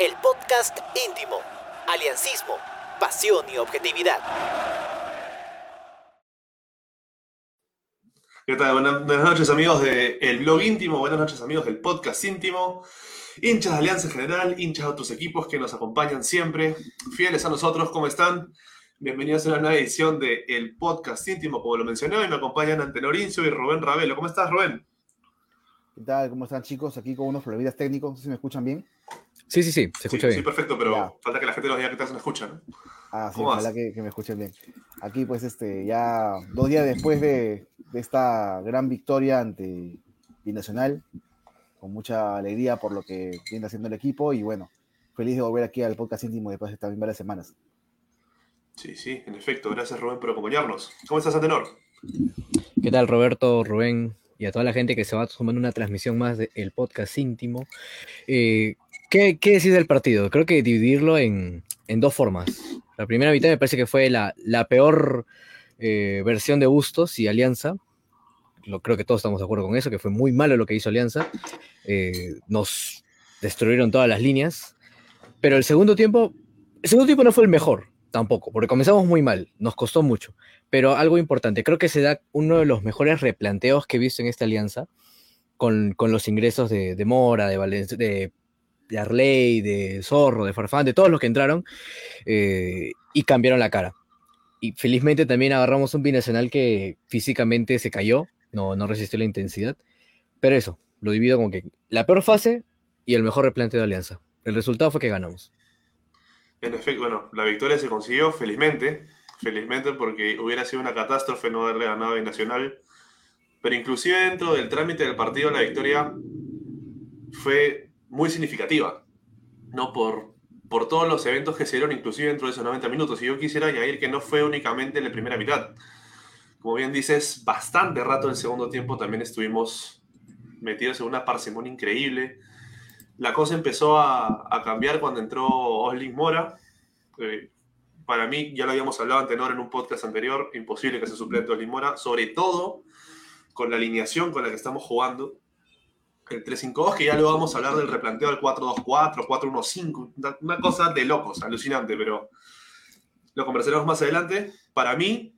el podcast íntimo, aliancismo, pasión y objetividad. ¿Qué tal? Buenas, noches amigos del blog íntimo, buenas noches amigos del podcast íntimo, hinchas de Alianza en general, hinchas de otros equipos que nos acompañan siempre, fieles a nosotros, ¿cómo están? Bienvenidos a una nueva edición del podcast íntimo, como lo mencioné, hoy me acompañan Antenor Incio y Rubén Ravelo. ¿Cómo estás, Rubén? ¿Qué tal? ¿Cómo están chicos? Aquí con unos problemas técnicos, no sé si me escuchan bien. Sí, sí, sí, se escucha sí, bien. Sí, perfecto, pero Ya. falta que la gente nos diga que te no escucha, ¿no? Ah, sí, ¿Cómo ojalá que, que me escuchen bien. Aquí, pues, este, ya dos días después de, de esta gran victoria ante Binacional, con mucha alegría por lo que viene haciendo el equipo y bueno, feliz de volver aquí al podcast íntimo después de también varias semanas. Sí, sí, en efecto. Gracias, Rubén, por acompañarnos. ¿Cómo estás, Antenor? ¿Qué tal, Roberto, Rubén y a toda la gente que se va sumando una transmisión más del podcast íntimo? Eh, ¿qué, ¿Qué decís del partido? Creo que dividirlo en, en dos formas. La primera mitad me parece que fue la, la peor eh, versión de Bustos y Alianza. Lo, creo que todos estamos de acuerdo con eso, que fue muy malo lo que hizo Alianza. Eh, nos destruyeron todas las líneas. Pero el segundo tiempo, el segundo tiempo no fue el mejor tampoco, porque comenzamos muy mal, nos costó mucho. Pero algo importante, creo que se da uno de los mejores replanteos que he visto en esta alianza con, con los ingresos de, Mora, de, Valen- de, de Arley, de Zorro, de Farfán, de todos los que entraron eh, y cambiaron la cara. Y felizmente también agarramos un binacional que físicamente se cayó, no, no resistió la intensidad. Pero eso, lo divido como que la peor fase y el mejor replanteo de alianza. El resultado fue que ganamos. En efecto, bueno, la victoria se consiguió, felizmente. Felizmente porque hubiera sido una catástrofe no haberle ganado a Nacional. Pero inclusive dentro del trámite del partido, la victoria fue muy significativa. No por, por todos los eventos que se dieron, inclusive dentro de esos 90 minutos. Y yo quisiera añadir que no fue únicamente en la primera mitad. Como bien dices, bastante rato en el segundo tiempo también estuvimos metidos en una parsimonia increíble. La cosa empezó a, cambiar cuando entró Oslin Mora. Eh, para mí, ya lo habíamos hablado antenor en un podcast anterior, imposible que se suplente Oslin Mora, sobre todo con la alineación con la que estamos jugando. El 3-5-2, que ya lo vamos a hablar del replanteo del 4-2-4, 4-1-5, una, cosa de locos, alucinante, pero lo conversaremos más adelante. Para mí,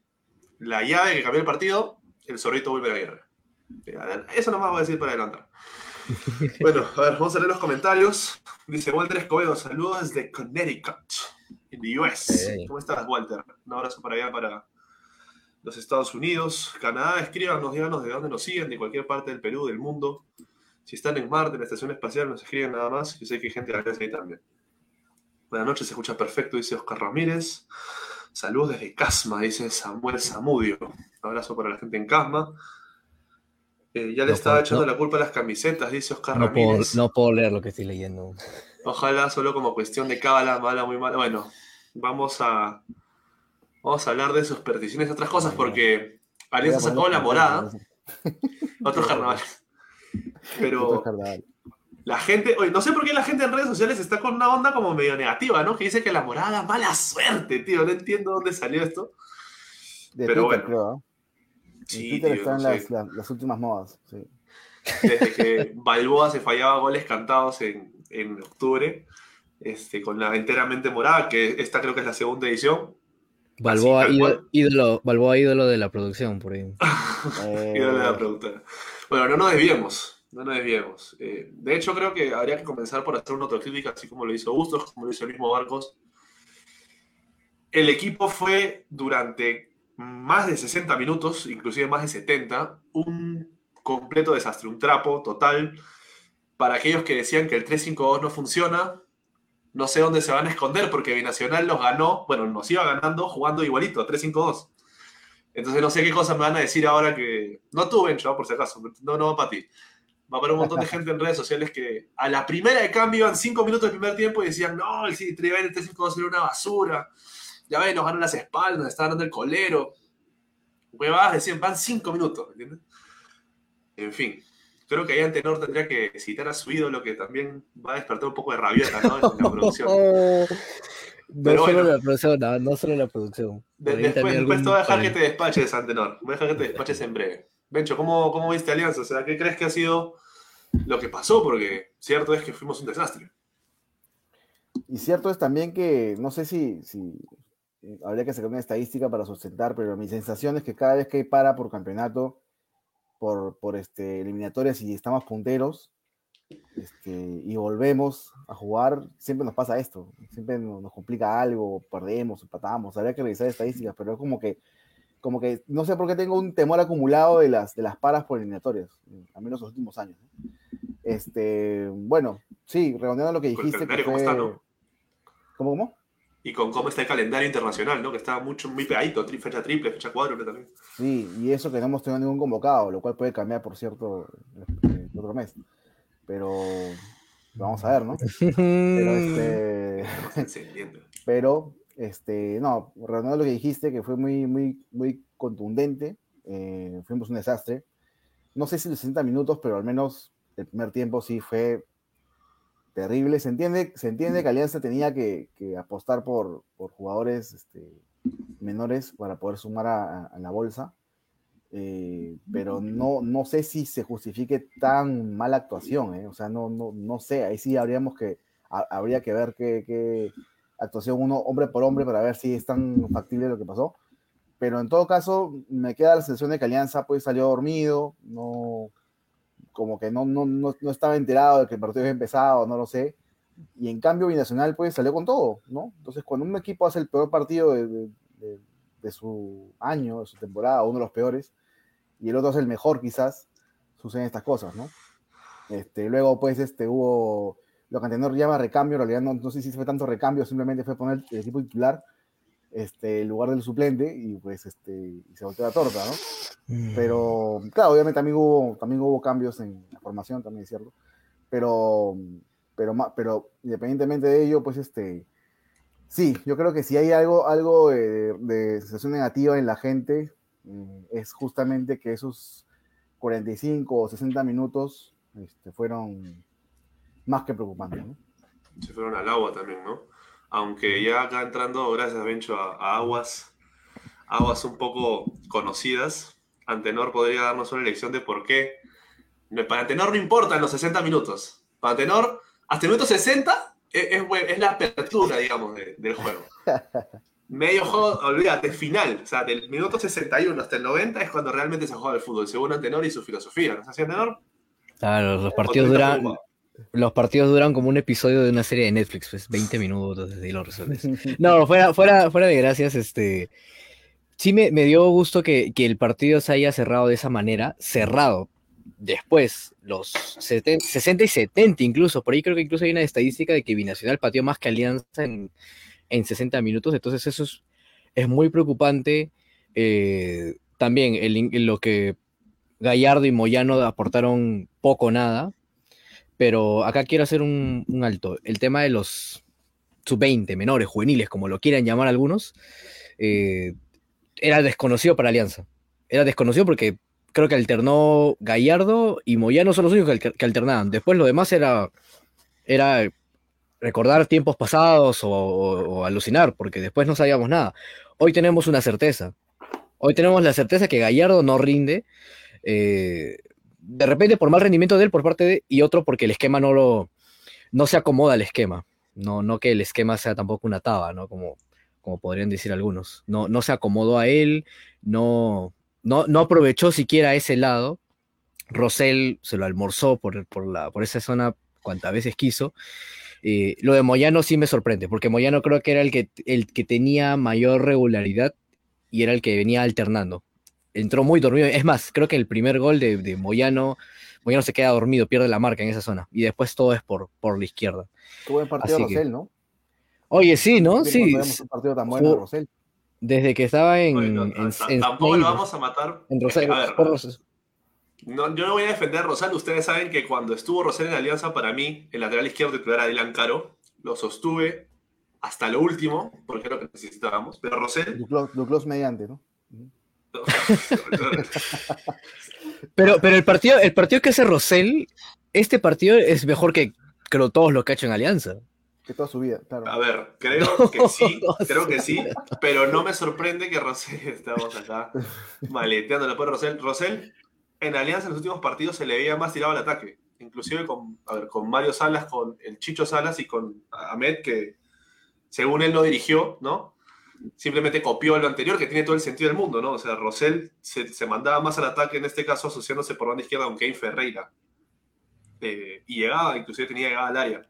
la llave que cambió el partido, el zorrito vuelve a la guerra. Eh, Eso nomás voy a decir para adelantar. Bueno, a ver, vamos a leer los comentarios. Dice Walter Escobedo, saludos desde Connecticut, en the US. Hey. ¿Cómo estás, Walter? Un abrazo para allá, para los Estados Unidos, Canadá. Escríbanos, díganos de dónde nos siguen, de cualquier parte del Perú, del mundo. Si están en Marte, en la estación espacial, nos escriben nada más. Yo sé que hay gente de la ahí también. Buenas noches, se escucha perfecto, dice Oscar Ramírez. Saludos desde Casma, dice Samuel Zamudio. Un abrazo para la gente en Casma. Eh, ya le No estaba puedo- echando no. la culpa a las camisetas, dice Oscar No puedo, Ramírez. no puedo leer lo que estoy leyendo. Ojalá solo como cuestión de cábala, mala, muy mala. Bueno, vamos a, vamos a hablar de supersticiones y otras cosas porque Alianza sacó la morada, otros carnavales. Pero la gente, oye, no sé por qué la gente en redes sociales está con una onda como medio negativa, ¿no? Que dice que la morada da mala suerte, tío. No entiendo dónde salió esto. De pero Twitter, bueno. creo. Sí, Twitter tío, están no las, las- las últimas modas. sí. desde que Balboa se fallaba goles cantados en, en octubre, este, con la enteramente morada, que esta creo que es la segunda edición. Balboa, ídolo, Balboa, ídolo de la producción, por ahí. Eh, Ídolo de la productora. Bueno, no nos desviemos, no nos desviemos. Eh, de hecho, creo que habría que comenzar por hacer una autocrítica, así como lo hizo Bustos, como lo hizo el mismo Barcos. El equipo fue durante más de 60 minutos, inclusive más de 70, un completo desastre, un trapo total. Para aquellos que decían que el 3-5-2 no funciona, no sé dónde se van a esconder porque Binacional nos ganó, bueno, nos iba ganando jugando igualito, 3-5-2. Entonces no sé qué cosas me van a decir ahora que... No tú, Bencho, por si acaso, no, no va para ti. Va para un montón de gente en redes sociales que a la primera de cambio iban 5 minutos del primer tiempo y decían, no, el City el 3-5-2 era una basura. Ya ven, nos ganan las espaldas, nos está dando el colero. Huevadas decían, van 5 minutos, ¿entiendes? En fin, creo que ahí Antenor tendría que citar a su ídolo que también va a despertar un poco de rabieta ¿no? en la producción. No Pero solo bueno. la producción, no, no solo la producción. De- después después algún- te voy a dejar que te despaches, Antenor. Voy a dejar que te despaches en breve. Bencho, ¿cómo, ¿cómo viste Alianza? O sea, ¿qué crees que ha sido lo que pasó? Porque cierto es que fuimos un desastre. Y cierto es también que, no sé si, si eh, habría que sacar una estadística para sustentar, pero mi sensación es que cada vez que para por campeonato, por, por este, eliminatorias y estamos punteros, este, y volvemos a jugar, siempre nos pasa esto, siempre nos, nos complica algo, perdemos, empatamos, habría que revisar estadísticas, pero es como que, como que, no sé por qué tengo un temor acumulado de las, de las paras por eliminatorias, al menos los últimos años. ¿no? Este, bueno, sí, redondeando lo que dijiste, que calendario, ¿cómo fue... está, no? ¿Cómo, cómo? Y con cómo está el calendario internacional, ¿no? Que está mucho, muy pegadito, tri- fecha triple, fecha cuádruple también. Sí, y eso que no hemos tenido ningún convocado, lo cual puede cambiar, por cierto, el, el otro mes. Pero vamos a ver, ¿no? Pero este, pero este, no, redondeando lo que dijiste, que fue muy, muy, muy contundente, eh, fuimos un desastre. No sé si los 60 minutos, pero al menos el primer tiempo sí fue terrible. Se entiende, se entiende que Alianza tenía que, que apostar por, por jugadores este, menores para poder sumar a, a- a la bolsa. Eh, pero no, no sé si se justifique tan mala actuación, ¿eh? o sea, no, no, no sé, ahí sí habríamos que, ha- habría que ver qué, qué actuación uno hombre por hombre para ver si es tan factible lo que pasó. Pero en todo caso, me queda la sensación de que Alianza pues salió dormido, no, como que no, no, no, no estaba enterado de que el partido había empezado, no lo sé. Y en cambio, Binacional pues salió con todo, ¿no? Entonces, cuando un equipo hace el peor partido de, de- de- de su año, de su temporada, uno de los peores, y el otro hace el mejor quizás, suceden estas cosas, ¿no? Este, luego pues este, hubo lo que Antenor llama recambio, en realidad no, no sé si fue tanto recambio, simplemente fue poner el equipo titular este, en lugar del suplente y pues este, y se volteó la torta, ¿no? Pero, claro, obviamente también hubo, también hubo cambios en la formación, también es cierto. Pero, pero, pero independientemente de ello, pues este, sí, yo creo que si hay algo, algo eh, de sensación negativa en la gente, mm, es justamente que esos 45 o 60 minutos este, fueron más que preocupantes, ¿no? Se fueron al agua también, ¿no? Aunque ya acá entrando, gracias Bencho, a, aguas, aguas un poco conocidas, Antenor podría darnos una lección de por qué. Para Antenor no importan los 60 minutos. Para Antenor, hasta el minuto 60 es, es buen- es la apertura, digamos, de- del juego. Medio juego, olvídate, final. O sea, del minuto 61 hasta el 90 es cuando realmente se juega el fútbol, según Antenor y su filosofía. ¿No es así, Antenor? Claro, los ¿O partidos duran, los partidos duran como un episodio de una serie de Netflix, pues 20 minutos, y lo resuelves. No, fuera, fuera, fuera de gracias, este. Sí me, me dio gusto que, que el partido se haya cerrado de esa manera, cerrado. Después, los 70 60 y 70 incluso, por ahí creo que incluso hay una estadística de que Binacional pateó más que Alianza en, en 60 minutos, entonces eso es, es muy preocupante. Eh, también el lo que Gallardo y Moyano aportaron poco nada, pero acá quiero hacer un, un alto. El tema de los sub-20, menores, juveniles, como lo quieran llamar algunos, eh, era desconocido para Alianza. Era desconocido porque creo que alternó Gallardo y Moyano son los únicos que, alter- que alternaban. Después lo demás era, era recordar tiempos pasados o alucinar, porque después no sabíamos nada. Hoy tenemos una certeza. Hoy tenemos la certeza que Gallardo no rinde. eh, de repente por mal rendimiento de él por parte de y otro porque el esquema no lo no se acomoda al esquema no no que el esquema sea tampoco una taba no como como podrían decir algunos no no se acomodó a él no no no aprovechó siquiera ese lado Rosell se lo almorzó por, por la por esa zona cuantas veces quiso Eh, lo de Moyano sí me sorprende porque Moyano creo que era el que el que tenía mayor regularidad y era el que venía alternando entró muy dormido. Es más, creo que el primer gol de, de Moyano, Moyano se queda dormido, pierde la marca en esa zona. Y después todo es por, por la izquierda. Qué buen partido Así que- ¿no? Oye, sí, ¿no? Sí. no un partido tan bueno de Jugó- Rosell. Desde que estaba en. En- tampoco en- lo vamos a matar. en Rosario- a ver, No, yo no voy a defender a Rosal. Ustedes saben que cuando estuvo Rosal en Alianza, para mí, el lateral izquierdo titular era Dylan Caro. Lo sostuve hasta lo último, porque era lo que necesitábamos. Pero Rosel. Duclos, Duclos mediante, ¿no? Pero, pero el partido, el partido que hace Rosell, este partido es mejor que creo todos los que ha hecho en Alianza. Que toda su vida, claro. A ver, creo que sí, No, creo que sí, pero no me sorprende que Rosel estamos acá maleteando la pobre Rosel. Rosel, en Alianza en los últimos partidos se le veía más tirado al ataque. inclusive con, a ver, con Mario Salas, con el Chicho Salas y con Ahmed, que según él no dirigió, ¿no? Simplemente copió lo anterior, que tiene todo el sentido del mundo, ¿no? O sea, Rosell se, se mandaba más al ataque, en este caso asociándose por banda izquierda con Kane Ferreira. Eh, y llegaba, inclusive tenía llegada al área.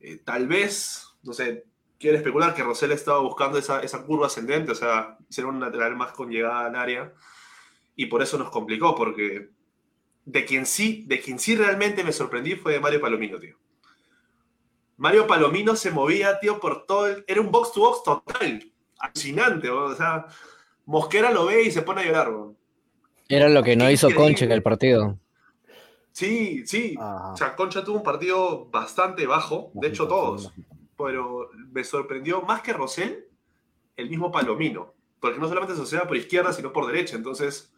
Eh, tal vez, no sé, quiere especular que Rosell estaba buscando esa, esa curva ascendente, o sea, ser un lateral más con llegada al área, y por eso nos complicó, porque de quien sí, de quien sí realmente me sorprendí fue de Mario Palomino, tío. Mario Palomino se movía, tío, por todo el... Era un box to box total. Alucinante, o sea, Mosquera lo ve y se pone a llorar. Era lo que no hizo. Concha en el partido. Sí, sí. Ajá. O sea, Concha tuvo un partido bastante bajo, de hecho todos. Pero me sorprendió más que Rosell, el mismo Palomino. Porque no solamente se asociaba por izquierda, sino por derecha. Entonces,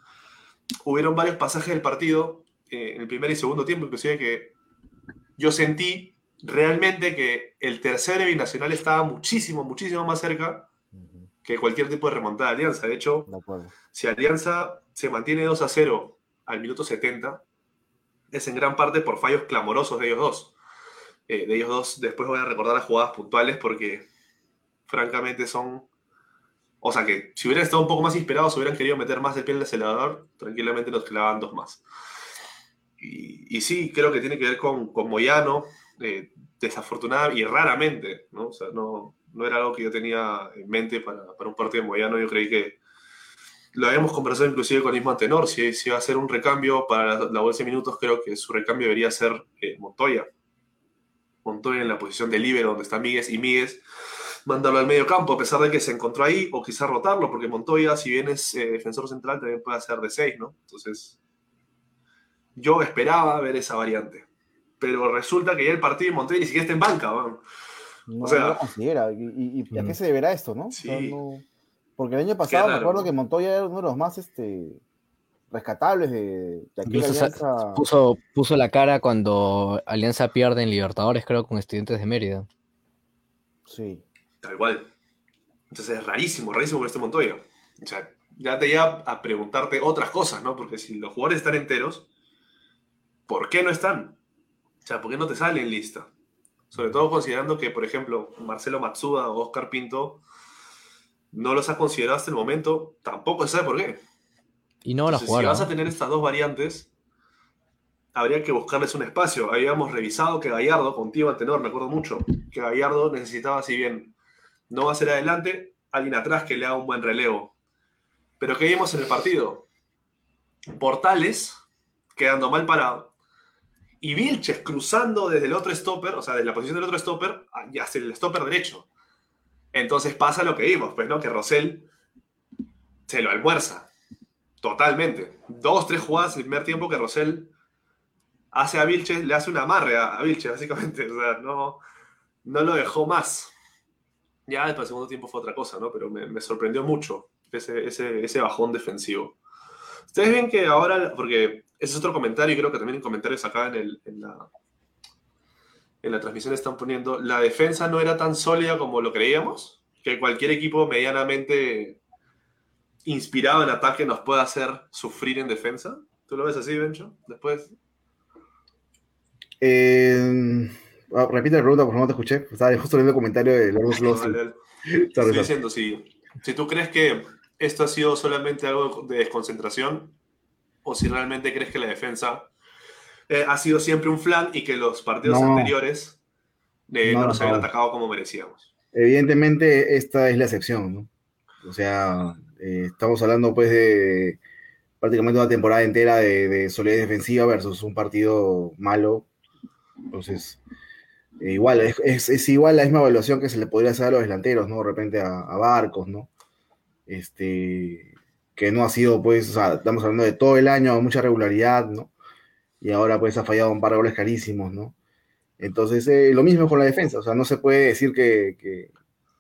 hubieron varios pasajes del partido, eh, en el primer y segundo tiempo, inclusive, que yo sentí realmente que el tercer binacional estaba muchísimo, muchísimo más cerca que cualquier tipo de remontada de Alianza. De hecho, De si Alianza se mantiene 2 a 0 al minuto 70, es en gran parte por fallos clamorosos de ellos dos. Eh, de ellos dos, después voy a recordar las jugadas puntuales porque, francamente, son. O sea, que si hubieran estado un poco más inspirados, hubieran querido meter más de pie en el acelerador, tranquilamente nos clavaban dos más. Y, sí, creo que tiene que ver con, con Moyano, eh, y raramente, ¿no? O sea, no, no era algo que yo tenía en mente para, para un partido de Moyano. Yo creí que lo habíamos conversado inclusive con Isma Tenor, si, si va a ser un recambio para la, la bolsa de minutos, creo que su recambio debería ser eh, Montoya. Montoya en la posición de líbero donde está Míguez y Míguez mandarlo al medio campo, a pesar de que se encontró ahí, o quizás rotarlo, porque Montoya, si bien es eh, defensor central, también puede hacer de 6, ¿no? Entonces, yo esperaba ver esa variante. Pero resulta que ya el partido de Montoya ni siquiera está en banca, weón. No, O sea- no lo considera. ¿Y, y- y a qué Mm. se deberá esto, no? O sea, Sí. no- Porque el año pasado me acuerdo que Montoya era uno de los más este, rescatables de, de aquella alianza. puso, puso la cara cuando Alianza pierde en Libertadores, creo, con Estudiantes de Mérida. Sí. Tal cual. Entonces es rarísimo, rarísimo con este Montoya. O sea, ya te lleva a preguntarte otras cosas, ¿no? Porque si los jugadores están enteros, ¿por qué no están? O sea, ¿por qué no te salen lista? Sobre todo considerando que, por ejemplo, Marcelo Matsuda o Oscar Pinto no los has considerado hasta el momento, tampoco se sabe por qué. Y no van a jugar. si vas a tener estas dos variantes, habría que buscarles un espacio. Habíamos revisado que Gallardo, contigo Antenor, me acuerdo mucho, que Gallardo necesitaba, si bien no va a ser adelante, alguien atrás que le haga un buen relevo. Pero ¿qué vimos en el partido? Portales quedando mal parado. Y Vilches cruzando desde el otro stopper, o sea, de la posición del otro stopper, hacia el stopper derecho. Entonces pasa lo que vimos, pues, ¿no? Que Rosell se lo almuerza. Totalmente. Dos, tres jugadas el primer tiempo que Rosell hace a Vilches, le hace un amarre a, a Vilches, básicamente. O sea, no, no lo dejó más. Ya después el segundo tiempo fue otra cosa, ¿no? Pero me, sorprendió mucho ese, ese, ese bajón defensivo. Ustedes ven que ahora, porque ese es otro comentario, y creo que también en comentarios acá en, el, en, la, en la transmisión están poniendo, la defensa no era tan sólida como lo creíamos, que cualquier equipo medianamente inspirado en ataque nos puede hacer sufrir en defensa. ¿Tú lo ves así, Bencho? Después. Eh, ah, repite la pregunta, por favor, no te escuché. Estaba justo leyendo el comentario de dale. Sorry, Estoy diciendo, si, si tú crees que esto ha sido solamente algo de desconcentración, o si realmente crees que la defensa eh, ha sido siempre un flan y que los partidos No. anteriores eh, no, No, nos habían atacado como merecíamos. Evidentemente, esta es la excepción, ¿no? O sea, eh, estamos hablando pues de prácticamente una temporada entera de, de solidez defensiva versus un partido malo. Entonces, eh, igual, es, es- es igual la misma evaluación que se le podría hacer a los delanteros, ¿no? De repente a, a Barcos, ¿no? Este, que no ha sido, pues, o sea, estamos hablando de todo el año, mucha regularidad, ¿no? Y ahora, pues, ha fallado un par de goles carísimos, ¿no? Entonces, eh, lo mismo con la defensa, o sea, no se puede decir que, que-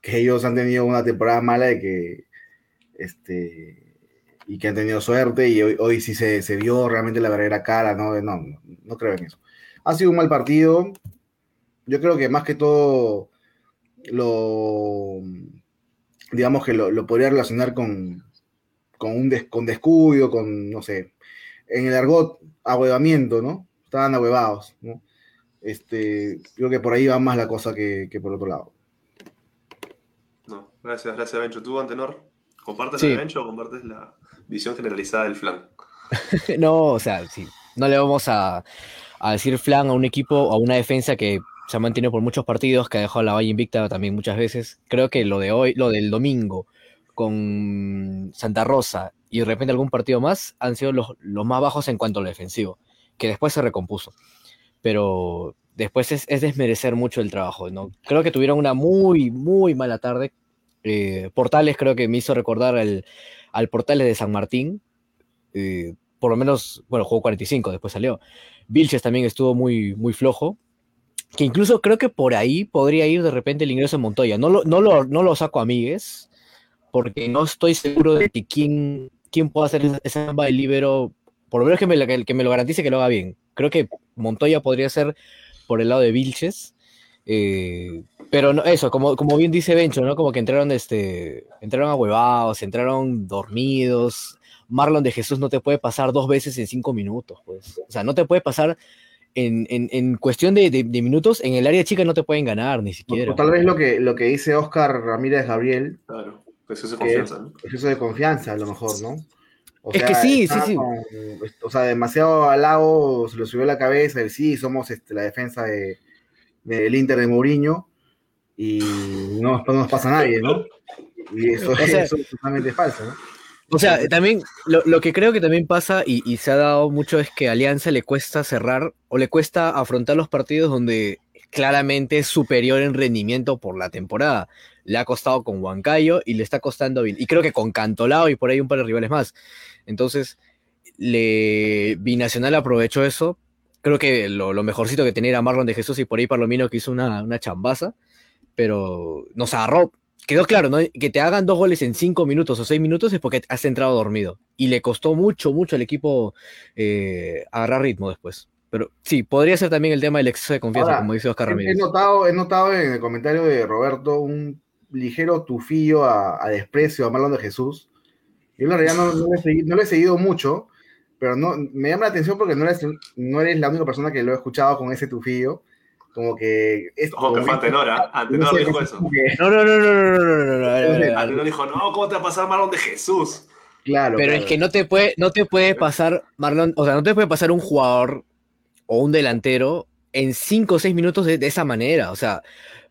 ellos han tenido una temporada mala de que, este, y que han tenido suerte y hoy, hoy sí se, se vio realmente la verdadera cara, ¿no? No, no, creo en eso. Ha sido un mal partido, yo creo que más que todo lo, digamos que lo, lo podría relacionar con, con un con descuido, con, no sé, en el argot, ahuevamiento, ¿no? estaban ahuevados, ¿no? Este, creo que por ahí va más la cosa que, que por otro lado. No, gracias, gracias, Bencho. ¿Tú, Antenor, compartes Sí. la de Bencho o compartes la visión generalizada del flan? No, o sea, sí. No le vamos a, a decir flan a un equipo, a una defensa que se ha mantenido por muchos partidos, que ha dejado la valla invicta también muchas veces. Creo que lo de hoy, lo del domingo con Santa Rosa y de repente algún partido más han sido los, los más bajos en cuanto a lo defensivo, que después se recompuso. Pero después es, es desmerecer mucho el trabajo, ¿no? Creo que tuvieron una muy, muy mala tarde. Eh, Portales creo que me hizo recordar al, al Portales de San Martín, eh, por lo menos, bueno, jugó 45, después salió. Vilches también estuvo muy, muy flojo, que incluso creo que por ahí podría ir de repente el ingreso de Montoya. No lo, no lo, no lo saco a Migues, porque no estoy seguro de que quién, quién pueda hacer esa- esa samba de libero, por lo menos que me, lo- que, que me lo garantice que lo haga bien. Creo que Montoya podría ser por el lado de Vilches. eh, pero no, eso, como, como bien dice Bencho, ¿no? Como que entraron, este, entraron ahuevados, entraron dormidos, Marlon de Jesús no te puede pasar dos veces en cinco minutos, pues. O sea, no te puede pasar en, en- en cuestión de, de- de minutos, en el área chica no te pueden ganar, ni siquiera. O tal vez lo que, lo que dice Oscar Ramírez Gabriel, Claro, eso es que confianza, ¿no? exceso de confianza a lo mejor, ¿no? O Es que sí, sí, sí. con- o sea, demasiado halago, se le subió la cabeza, el sí, somos este, la defensa de, del Inter de Mourinho y no, no nos pasa a nadie, ¿no? Y eso, O sea- eso es totalmente falso, ¿no? O sea, también lo, lo que creo que también pasa y, y se ha dado mucho es que a Alianza le cuesta cerrar o le cuesta afrontar los partidos donde claramente superior en rendimiento por la temporada. Le ha costado con Huancayo y le está costando. Y creo que con Cantolao y por ahí un par de rivales más. Entonces, le Binacional aprovechó eso. Creo que lo, lo mejorcito que tenía era Marlon de Jesús y por ahí Palomino que hizo una, una chambaza. Pero nos agarró quedó claro, ¿no? Que te hagan dos goles en cinco minutos o seis minutos es porque has entrado dormido. Y le costó mucho, mucho al equipo eh, agarrar ritmo después. Pero sí, podría ser también el tema del exceso de confianza, Ahora, como dice Oscar Ramírez. He notado, he notado en el comentario de Roberto un ligero tufillo a, a desprecio a Marlon de Jesús. Yo en realidad no, no, le seguido, no, le he seguido mucho, pero no, me llama la atención porque no eres, no eres la única persona que lo he escuchado con ese tufillo. Como que. Es, Ojo, que fue Antenora. Antenor ¿ah? dijo eso. No, no, no, no, no, no, no. no, Antenor dijo, no, ¿cómo te va a pasar Marlon de Jesús? Claro. Pero claro. es que no te puede, no te puede pasar, Marlon, o sea, no te puede pasar un jugador o un delantero en cinco o seis minutos de, de esa manera. O sea,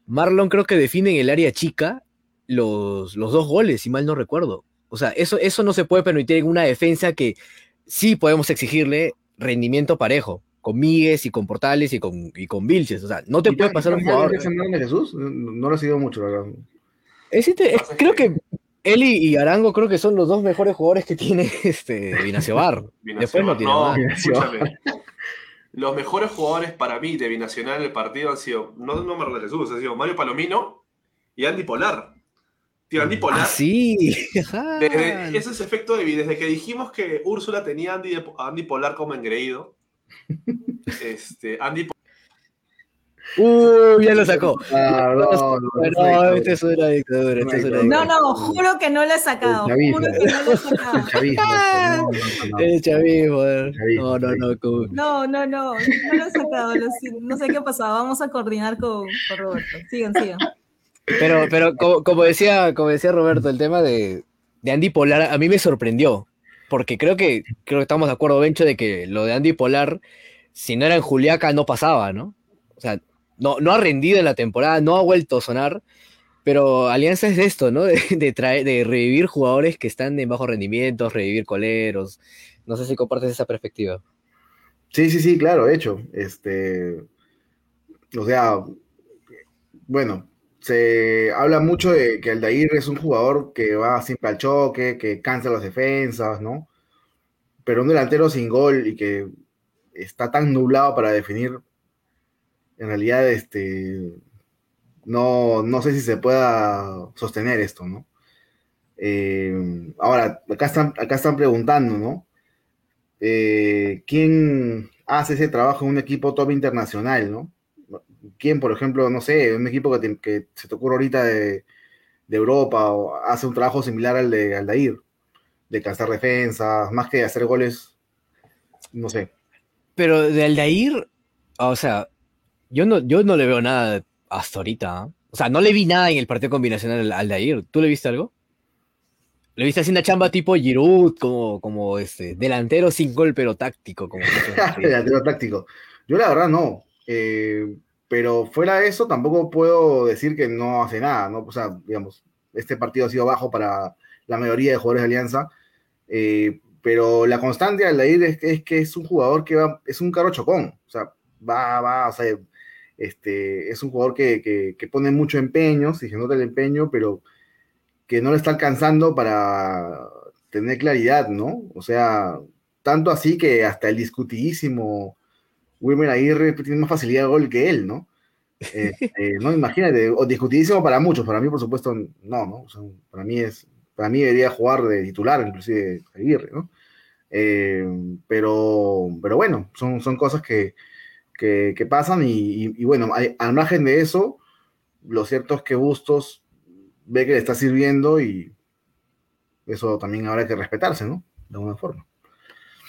Marlon creo que define en el área chica los, los dos goles, si mal no recuerdo. O sea, eso, eso no se puede permitir en una defensa que sí podemos exigirle rendimiento parejo, con Míguez y con Portales y con, y con Vilches. O sea, no te ¿Y puede pasar un jugador. de Jesús? No, no lo he seguido mucho, la verdad. Es inte- es- Pasa creo que- él y, y Arango creo que son los dos mejores jugadores que tiene este Binacio Bar. Después no tiene más. Los mejores jugadores para mí de Binacional en el partido han sido, no, no de Jesús, han sido Mario Palomino y Andy Polar. Tío, Andy Polar. Ah, sí. Desde, ese es efecto de desde que dijimos que Úrsula tenía a Andy, Andy Polar como engreído. este, Andy Uh, ya lo sacó. Ah, no, no, no, No, no, este es una dictadura. este No, No, juro que no lo he sacado. Juro que no lo he sacado. chavismo, no, no, no, no. El chavismo. Chavismo, No, no, no. No, no, no, no lo he sacado. no sé qué pasaba. Vamos a coordinar con, con Roberto. Sigan, sigan. Pero, pero como, como decía, como decía Roberto, el tema de, de Andy Polar a mí me sorprendió. Porque creo que, creo que estamos de acuerdo, Bencho, de que lo de Andy Polar, si no era en Juliaca, no pasaba, ¿no? O sea, no, no ha rendido en la temporada, no ha vuelto a sonar. Pero Alianza es de esto, ¿no? De, traer, de revivir jugadores que están en bajo rendimiento, revivir coleros. No sé si compartes esa perspectiva. Sí, sí, sí, claro, de hecho. Este, o sea, bueno, se habla mucho de que Aldair es un jugador que va siempre al choque, que cansa las defensas, ¿no? Pero un delantero sin gol y que está tan nublado para definir, en realidad, este, no, no sé si se pueda sostener esto, ¿no? Eh, ahora, acá están, acá están preguntando, ¿no? eh, quién hace ese trabajo en un equipo top internacional, ¿no? ¿Quién, por ejemplo, no sé, un equipo que, que se te ocurre ahorita de, de Europa o hace un trabajo similar al de Aldair, de cazar defensas, más que hacer goles, no sé. Pero de Aldair, o sea, yo no, yo no le veo nada hasta ahorita. ¿ah? O sea, no le vi nada en el partido combinacional al Aldair. ¿Tú le viste algo? ¿Le viste haciendo una chamba tipo Giroud, como, como este, delantero sin gol, pero táctico? Como delantero táctico. Yo la verdad no. Eh, pero fuera de eso, tampoco puedo decir que no hace nada, ¿no? O sea, digamos, este partido ha sido bajo para la mayoría de jugadores de Alianza. Eh, pero la constante al ir es, es, que es un jugador que va, es un carro chocón, o sea, va, va, o sea, este, es un jugador que, que, que pone mucho empeño, si se nota el empeño, pero que no le está alcanzando para tener claridad, ¿no? O sea, tanto así que hasta el discutidísimo Wilmer Aguirre tiene más facilidad de gol que él, ¿no? Eh, no, imagínate, o discutidísimo para muchos, para mí, por supuesto, no, ¿no? Para mí es para mí debería jugar de titular, inclusive Aguirre, ¿no? Eh, pero, pero bueno, son, son cosas que, que, pasan y, bueno, al margen de eso, lo cierto es que Bustos ve que le está sirviendo y eso también habrá que respetarse, ¿no? De alguna forma.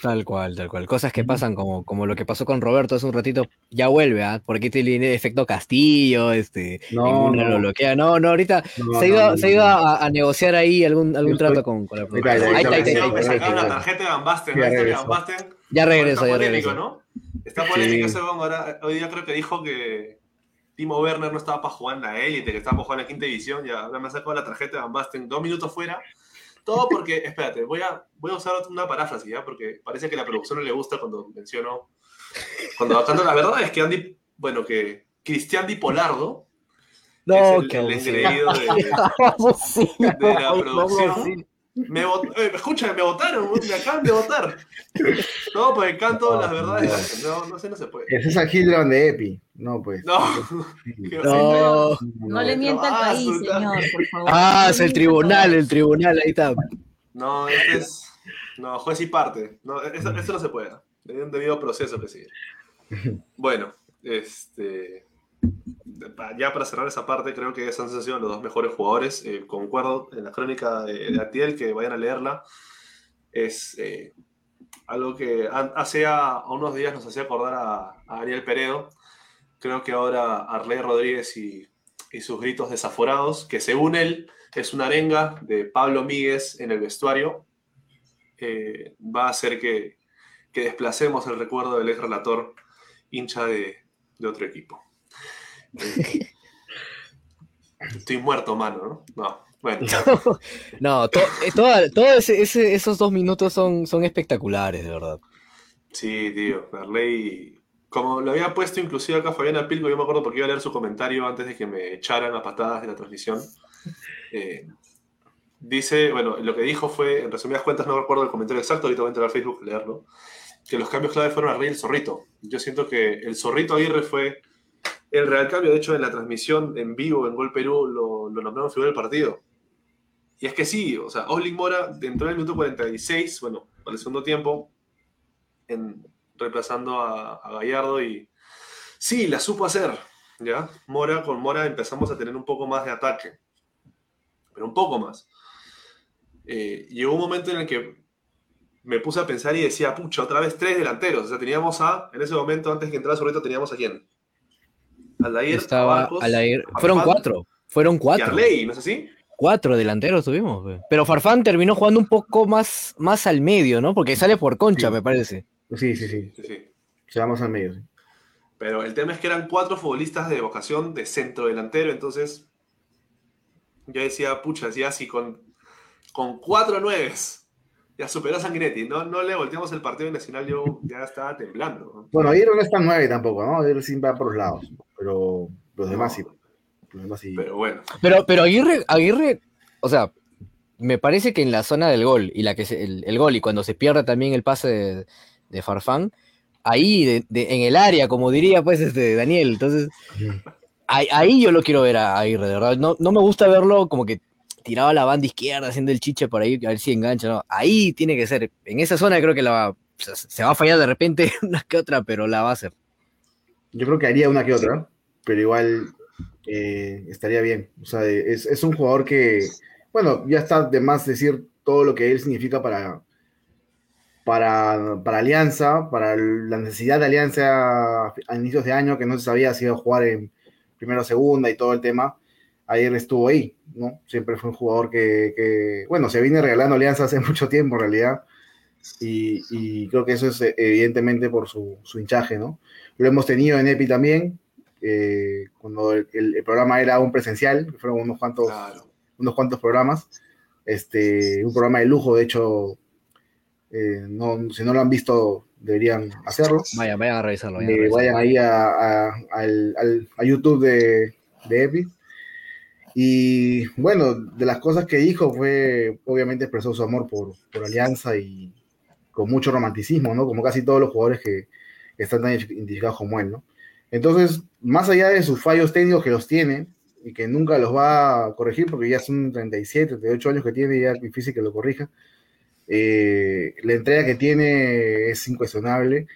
Tal cual, tal cual. Cosas que pasan como, como lo que pasó con Roberto hace un ratito, ya vuelve, ¿ah? Porque tiene efecto Castillo, este, no, no. lo bloquea. No, no, ahorita se ha ido, se ido a, negociar ahí algún, algún trato con, con la producción. Ahí está, ahí está. la tarjeta de Van Basten, Ya regreso, ya regreso. ¿no? Está polémico ese ahora, hoy día creo que dijo que Timo Werner no estaba para jugar en la élite, que estaba para jugar en la quinta división, ya me ha sacado la tarjeta de Van Basten dos minutos fuera todo porque, espérate, voy a, voy a usar una paráfrasis, ¿ya? Porque parece que a la producción no le gusta cuando menciono. Cuando tanto, la verdad es que Andy, bueno, que Cristian Di Polardo no, es el, el engreído de, de, la producción. Me eh, escucha, me votaron, me acaban de votar. No, pues canto las verdades. No, no sé, no se puede. Ese es el Hildron de Epi. No, pues. No. No, no, le mienta al país, señor, por favor. Ah, es el tribunal, el tribunal, ahí está. No, este es. No, juez y parte. No, eso, eso no se puede. Hay un debido proceso que seguir. Bueno, este ya para cerrar esa parte, creo que esas han sido los dos mejores jugadores. Eh, concuerdo en la crónica de, Atiel, que vayan a leerla. Es eh, algo que hace a, unos días nos hacía acordar a, Ariel Peredo. Creo que ahora Arley Rodríguez y, sus gritos desaforados, que según él es una arenga de Pablo Míguez en el vestuario, eh, va a hacer que, desplacemos el recuerdo del ex relator hincha de otro equipo. Estoy muerto, mano, ¿no? No. Bueno. no, todos eh, esos dos minutos son, son espectaculares, de verdad. Sí, tío. Darley, como lo había puesto inclusive acá Fabiana Pilco, yo me acuerdo porque iba a leer su comentario antes de que me echaran a patadas de la transmisión. Eh, dice, bueno, lo que dijo fue, en resumidas cuentas, no recuerdo el comentario exacto, ahorita voy a entrar a Facebook a leerlo, que los cambios clave fueron a Rey el Zorrito. Yo siento que el Zorrito Aguirre fue el Real Cambio, de hecho, en la transmisión en vivo en Gol Perú lo, lo nombraron figura del partido. Y es que sí, o sea, Oslin Mora entró en el minuto 46, bueno, para el segundo tiempo, en, reemplazando a, Gallardo y sí, la supo hacer, ¿ya? Mora, con Mora empezamos a tener un poco más de ataque, pero un poco más. Eh, llegó un momento en el que me puse a pensar y decía, pucha, otra vez tres delanteros. O sea, teníamos a, en ese momento, antes que entrara Sorrito, teníamos a quién? Aldair, Estaba Fueron cuatro. Fueron cuatro. ¿no es así? Cuatro delanteros tuvimos. Pero Farfán terminó jugando un poco más, más al medio, ¿no? Porque sale por concha, me parece. Sí, sí, sí. sí, sí. al medio, sí. Pero el tema es que eran cuatro futbolistas de vocación de centro delantero, entonces yo decía, pucha, decía así con, con cuatro nueves ya superó a Sanguinetti. No, no le volteamos el partido nacional, yo ya estaba temblando. Bueno, Aguirre no está nueve tampoco, ¿no? Aguirre sí va por los lados, pero los demás sí. Los demás sí. Pero bueno. Pero, pero Aguirre, Aguirre, o sea, me parece que en la zona del gol, y la que el, gol, y cuando se pierde también el pase de, Farfán, ahí en el área, como diría pues este Daniel, entonces ahí, ahí, yo lo quiero ver a Aguirre, de verdad. No, no me gusta verlo como que tiraba la banda izquierda haciendo el chiche por ahí, a ver si engancha, ¿no? Ahí tiene que ser. En esa zona creo que la va, se va a fallar de repente una que otra, pero la va a hacer. Yo creo que haría una que otra, pero igual eh, estaría bien. O sea, es, un jugador que, bueno, ya está de más decir todo lo que él significa para, para, para Alianza, para la necesidad de Alianza a inicios de año, que no se sabía si iba a jugar en primero o segunda y todo el tema, ayer estuvo ahí, ¿no? Siempre fue un jugador que, que, bueno, se viene regalando Alianza hace mucho tiempo en realidad, y, y creo que eso es eh, evidentemente por su, su, hinchaje, ¿no? Lo hemos tenido en EPI también, eh, cuando el, el, programa era un presencial, fueron unos cuantos, claro. unos cuantos programas, este, un programa de lujo, de hecho, eh, no, si no lo han visto, deberían hacerlo. Vayan, vayan a revisarlo. Vayan, a revisarlo. vayan ahí a, a, al, al, a YouTube de, de EPI. Y bueno, de las cosas que dijo fue, obviamente expresó su amor por, por Alianza y con mucho romanticismo, ¿no? Como casi todos los jugadores que, que están tan identificados como él, ¿no? Entonces, más allá de sus fallos técnicos que los tiene y que nunca los va a corregir porque ya son 37, 38 años que tiene y ya es difícil que lo corrija, eh, la entrega que tiene es incuestionable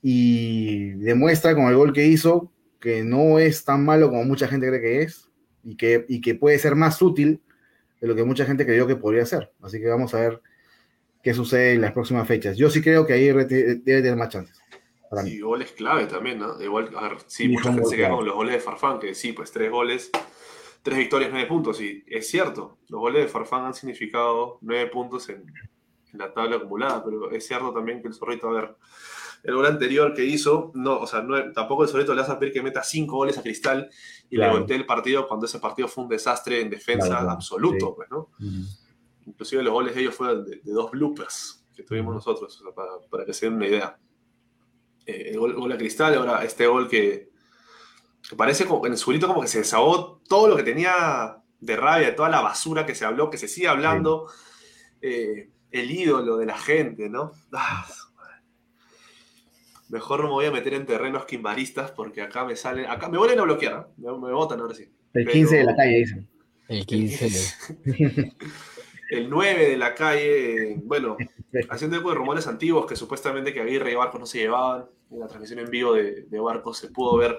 y demuestra con el gol que hizo que no es tan malo como mucha gente cree que es y que, y que puede ser más útil de lo que mucha gente creyó que podría ser. Así que vamos a ver qué sucede en las próximas fechas. Yo sí creo que ahí debe tener más chances. Para. Y goles clave también, ¿no? Igual, a ver, sí, mucha gente se queda con los goles de Farfán, que sí, pues tres goles, tres victorias, nueve puntos. Y es cierto, los goles de Farfán han significado nueve puntos en, en la tabla acumulada, pero es cierto también que el Zorrito, a ver, el gol anterior que hizo, no, o sea, no, tampoco el Zorrito le hace a pedir que meta cinco goles a Cristal y claro. le voltee el partido cuando ese partido fue un desastre en defensa claro, absoluto, sí. pues, ¿no? Uh -huh. Inclusive los goles de ellos fueron de, de dos bloopers que tuvimos nosotros, o sea, para, para, que se den una idea. Eh, el, gol, gol, a Cristal, ahora este gol que, que parece como en el Zurito como que se desahogó todo lo que tenía de rabia, toda la basura que se habló, que se sigue hablando, sí. eh, el ídolo de la gente, ¿no? Ah, mejor no me voy a meter en terrenos quimbaristas porque acá me salen, acá me vuelven a bloquear, ¿eh? me, me votan ahora sí. El 15 Pero, de la calle, dicen. El 15. el 9 de la calle, bueno, haciendo de rumores antiguos que supuestamente que Aguirre y Barcos no se llevaban. En la transmisión en vivo de, de Barcos se pudo ver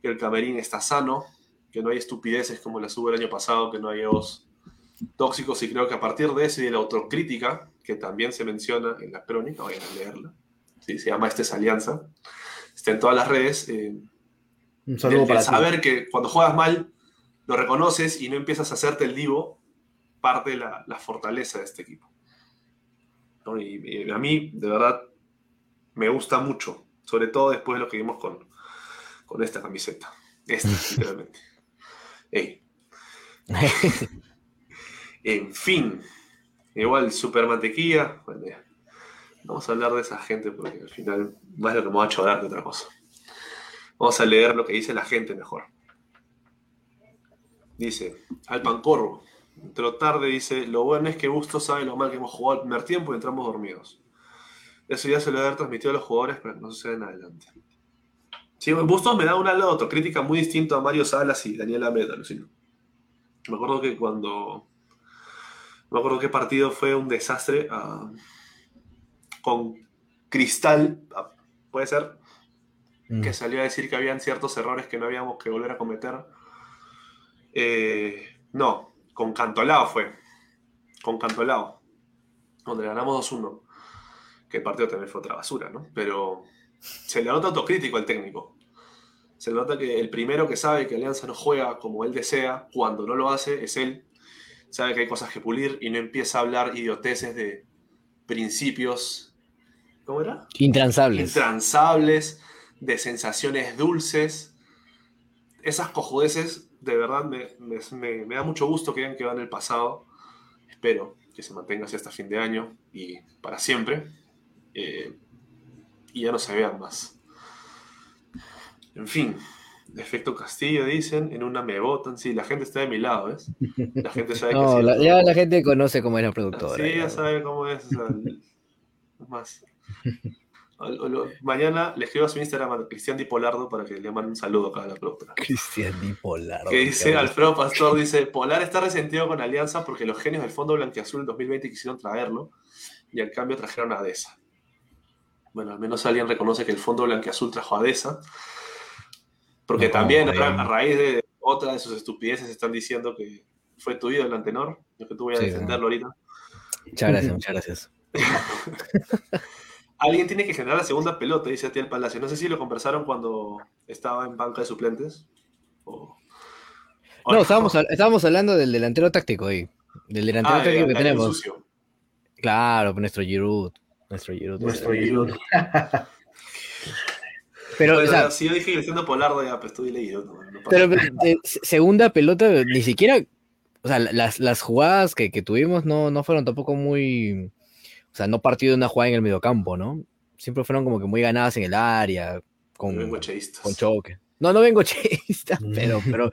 que el camerín está sano, que no hay estupideces como las hubo el año pasado, que no hay egos tóxicos, y creo que a partir de eso y de la autocrítica, que también se menciona en la crónica, vayan a leerla, ¿sí? se llama Esta es Alianza, está en todas las redes. Eh, Un saludo el, para el saber que cuando juegas mal, lo reconoces y no empiezas a hacerte el divo, parte de la, la fortaleza de este equipo. ¿no? Y, y, a mí, de verdad, me gusta mucho, sobre todo después de lo que vimos con, con esta camiseta. Esta, literalmente. Ey. en fin, igual super mantequilla. Bueno. Vamos a hablar de esa gente porque al final más lo que me va a chorar que otra cosa. Vamos a leer lo que dice la gente mejor. Dice, al Entró tarde, dice, lo bueno es que Bustos sabe lo mal que hemos jugado el primer tiempo y entramos dormidos. Eso ya se lo haber transmitido a los jugadores para que no suceda en adelante. Sí, Bustos me da una autocrítica muy distinta a Mario Salas y Daniel Ameda. Me acuerdo que cuando... Me acuerdo que partido fue un desastre uh, con Cristal, uh, puede ser, mm. que salió a decir que habían ciertos errores que no habíamos que volver a cometer. Eh, no, con Cantolao fue. Con Cantolao. Donde ganamos 2-1. Que el partido también fue otra basura, ¿no? Pero se le nota autocrítico al técnico. Se le nota que el primero que sabe que Alianza no juega como él desea, cuando no lo hace, es él. Sabe que hay cosas que pulir y no empieza a hablar idioteces de principios. ¿Cómo era? Intransables. Intransables, de sensaciones dulces. Esas cojudeces de verdad me, me, me, da mucho gusto que hayan quedado en el pasado. Espero que se mantenga así hasta fin de año y para siempre. Eh, y ya no se vean más. En fin, efecto Castillo dicen, en una me votan. Sí, la gente está de mi lado, ¿ves? La gente sabe no, que la, ya la gente conoce cómo es la productora. Sí, ya, ya sabe cómo es. O sea, más. Mañana le escribo a su Instagram a Cristian Di Polardo para que le mande un saludo acá a la productora. Cristian Di Polardo. Que dice Alfredo Pastor, dice, Polar está resentido con Alianza porque los genios del Fondo Blanquiazul en 2020 quisieron traerlo y al cambio trajeron a Deza. Bueno, al menos alguien reconoce que el Fondo Blanquiazul trajo a Deza. Porque no, también no, a raíz de otra de sus estupideces están diciendo que fue tu ídolo el antenor. Yo que tú voy a sí, defenderlo ahorita. Muchas gracias, muchas gracias. Alguien tiene que generar la segunda pelota, dice Atiel Palacio. No sé si lo conversaron cuando estaba en banca de suplentes. o- o No, estábamos, estábamos hablando del delantero táctico ahí. Del delantero Ah, táctico que tenemos. sucio. Claro, pues, nuestro Giroud. Nuestro Giroud. Nuestro Giroud. Pero, o sea, si yo dije Cristiano Polardo, ya, pues tú dile Giroud, no, no pasa pero eh, se- segunda pelota, ni siquiera. O sea, las, las jugadas que, que tuvimos no, no fueron tampoco muy. O sea, no partido de una jugada en el mediocampo, ¿no? Siempre fueron como que muy ganadas en el área, con, con choque. No, no vengo cheísta, pero, pero,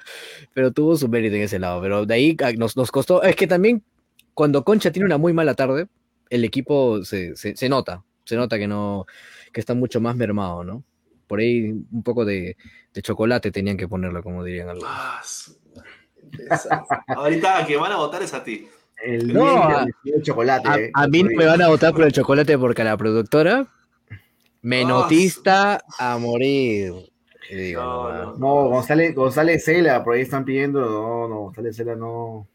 pero tuvo su mérito en ese lado. Pero de ahí ah, nos, nos costó. Es que también cuando Concha tiene una muy mala tarde, el equipo se, se, se nota. Se nota que no, que está mucho más mermado, ¿no? Por ahí un poco de, de chocolate tenían que ponerlo, como dirían algunos. Ah, Ahorita a que van a votar es a ti. El No, a- dio chocolate. A, eh. a mí no me van a votar por el chocolate porque a la productora me Ah, notista a morir. Digo, No, no, no. No, González, González Cela, por ahí están pidiendo. No, no, González Cela no.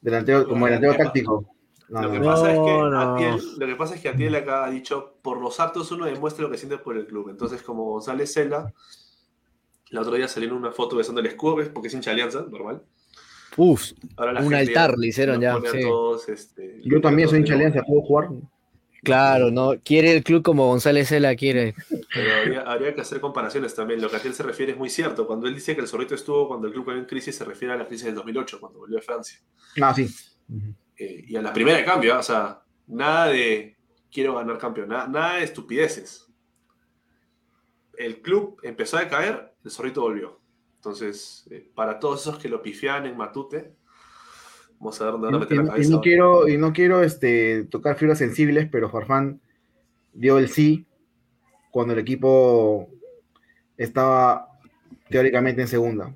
Delantero, como delantero táctico. No, Lo que pasa es que. Atiel, lo que pasa es que Atiel acá ha dicho, por los actos uno demuestra lo que siente por el club. Entonces, como González Cela, el otro día salió en una foto besando el escudo, porque es hincha de alianza, normal. Uf, la Un altar le hicieron ya, pone a sí. todos, este, Yo también soy hincha de Alianza, ¿puedo jugar? claro, ¿no? Quiere el club como González Cela quiere. Pero habría, habría que hacer comparaciones también. Lo que Atiel se refiere es muy cierto. Cuando él dice que el zorrito estuvo cuando el club cayó en crisis, se refiere a la crisis del 2008, cuando volvió a Francia. No, sí. Eh, y a la primera de cambio, ¿ah? o sea, nada de quiero ganar campeonato, nada de estupideces. El club empezó a caer, el zorrito volvió. Entonces, eh, para todos esos que lo pifian en Matute, vamos a ver dónde van a meter la Y, y cabeza. no ahora. quiero, y no quiero este, tocar fibras sensibles, pero Farfán dio el sí cuando el equipo estaba teóricamente en segunda.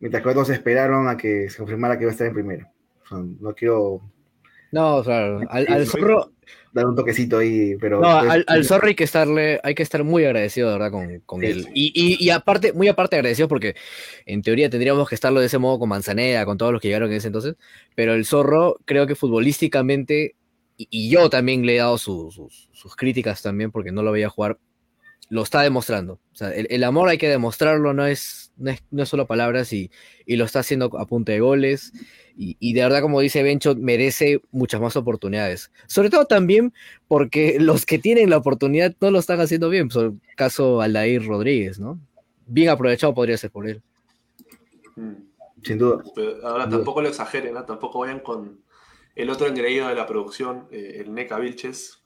Mientras que otros esperaron a que se confirmara que iba a estar en primera. O sea, no quiero No, claro. Al, al Sí, zorro, dar un toquecito ahí, pero. no, es- al, al zorro hay que estarle, hay que estar muy agradecido, de verdad, con, con Sí, él. sí. Y, y, y aparte, muy aparte agradecido porque en teoría tendríamos que estarlo de ese modo con Manzaneda, con todos los que llegaron en ese entonces. Pero el zorro, creo que futbolísticamente, y, y yo también le he dado su- sus, sus críticas también porque no lo veía jugar, lo está demostrando. O sea, el, el amor hay que demostrarlo, no es, no es, no es solo palabras y, y lo está haciendo a punta de goles. Y, y de verdad, como dice Bencho, merece muchas más oportunidades. Sobre todo también porque los que tienen la oportunidad no lo están haciendo bien. Por el caso Aldair Rodríguez, ¿no? Bien aprovechado podría ser por él. Mm. Sin duda. Pero ahora tampoco lo exageren, ¿no? tampoco vayan con el otro engreído de la producción, eh, el Neca Vilches.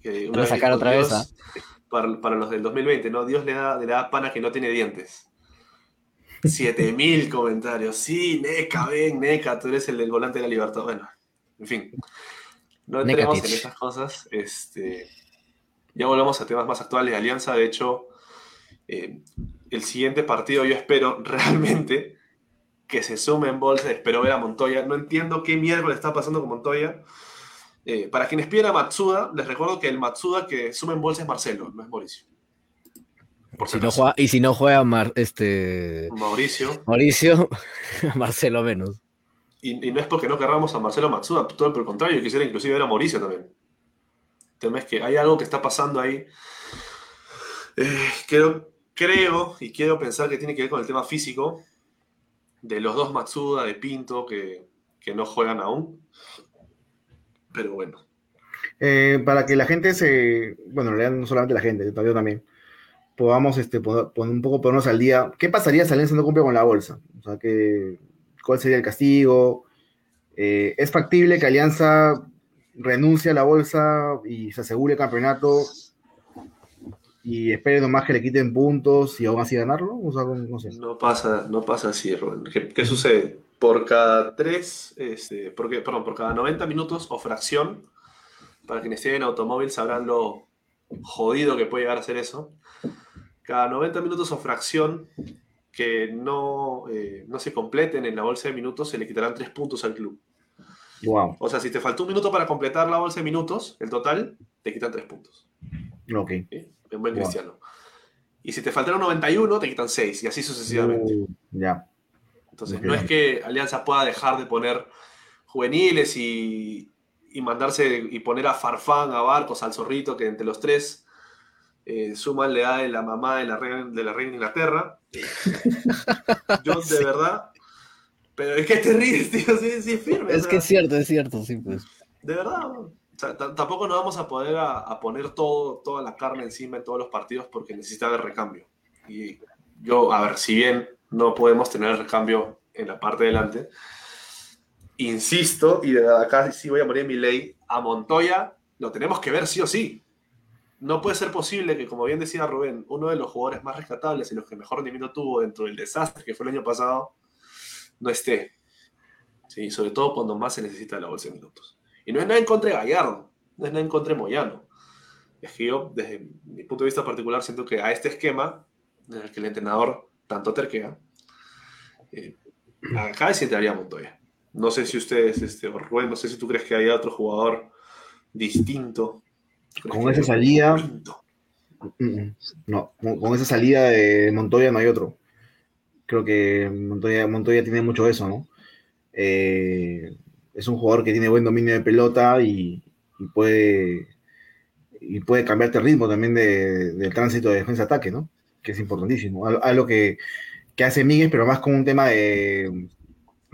Que a sacar otra vez, "Dios", Para, para los del 2020, ¿no? Dios le da, le da pana que no tiene dientes. 7000 comentarios. Sí, Neca, ven, Neca, tú eres el del volante de la libertad. Bueno, en fin. No Neca entremos en estas cosas. Este, ya volvamos a temas más actuales de Alianza. De hecho, eh, el siguiente partido yo espero realmente que se sume en bolsa. Espero ver a Montoya. No entiendo qué miércoles está pasando con Montoya. Eh, para quienes piden a Matsuda, les recuerdo que el Matsuda que suma en bolsa es Marcelo, no es Mauricio. Por Si si no juega, y si no juega Mar- este, Mauricio. Mauricio, Marcelo menos. Y, y no es porque no querramos a Marcelo Matsuda, todo por el contrario, yo quisiera inclusive ver a Mauricio también. El tema es que hay algo que está pasando ahí. Eh, creo, creo y quiero pensar que tiene que ver con el tema físico de los dos Matsuda, de Pinto, que, que no juegan aún. Pero bueno. Eh, para que la gente se. Bueno, en realidad no solamente la gente, yo también. Podamos este, poner, un poco ponernos al día. ¿Qué pasaría si Alianza no cumple con la bolsa? O sea, que, ¿cuál sería el castigo? Eh, ¿Es factible que Alianza renuncie a la bolsa y se asegure el campeonato y espere nomás que le quiten puntos y aún así ganarlo? O sea, no. No pasa, no pasa así, Rubén. ¿Qué, qué sucede? Por cada tres, este, porque, perdón, por cada 90 minutos o fracción, para quienes tienen automóvil sabrán lo jodido que puede llegar a ser eso. Cada 90 minutos o fracción que no, eh, no se completen en la bolsa de minutos, se le quitarán tres puntos al club. Wow. O sea, si te faltó un minuto para completar la bolsa de minutos, el total, te quitan tres puntos. Ok. ¿sí? En buen Wow. cristiano. Y si te faltaron 91, te quitan 6, y así sucesivamente. Uh, ya. Entonces, no es que Alianza pueda dejar de poner juveniles y, y mandarse y poner a Farfán, a Barcos, al Zorrito, que entre los tres eh, suman la edad de la mamá de la reina de, la reina Inglaterra. Yo, de verdad. Pero es que te ríes, tío, sí, sí, es firme. o Es sea, que es cierto, es cierto, sí, pues. De verdad. O sea, tampoco nos vamos a poder a, a poner todo, toda la carne encima en todos los partidos porque necesita haber recambio. Y yo, a ver, si bien no podemos tener el recambio en la parte de delante, insisto, y de acá sí voy a morir en mi ley, a Montoya lo tenemos que ver sí o sí. No puede ser posible que, como bien decía Rubén, uno de los jugadores más rescatables y los que mejor rendimiento tuvo dentro del desastre que fue el año pasado, no esté. Sí, sobre todo cuando más se necesita la bolsa de minutos. Y no es nada en contra de Gallardo, no es nada en contra de Moyano. Es que yo, desde mi punto de vista particular, siento que a este esquema, en el que el entrenador tanto terquea, eh, acá sí entraría Montoya. No sé si ustedes, este, Rubén, no sé si tú crees que haya otro jugador distinto. ¿Crees Con esa salida-? Mm, mm. No, con, esa salida de Montoya no hay otro. Creo que Montoya, Montoya tiene mucho eso, ¿no? Eh, es un jugador que tiene buen dominio de pelota y, y puede y puede cambiarte el ritmo también de- del tránsito de defensa-ataque, ¿no? Que es importantísimo. Al- Algo que, que hace Miguel, pero más con un tema de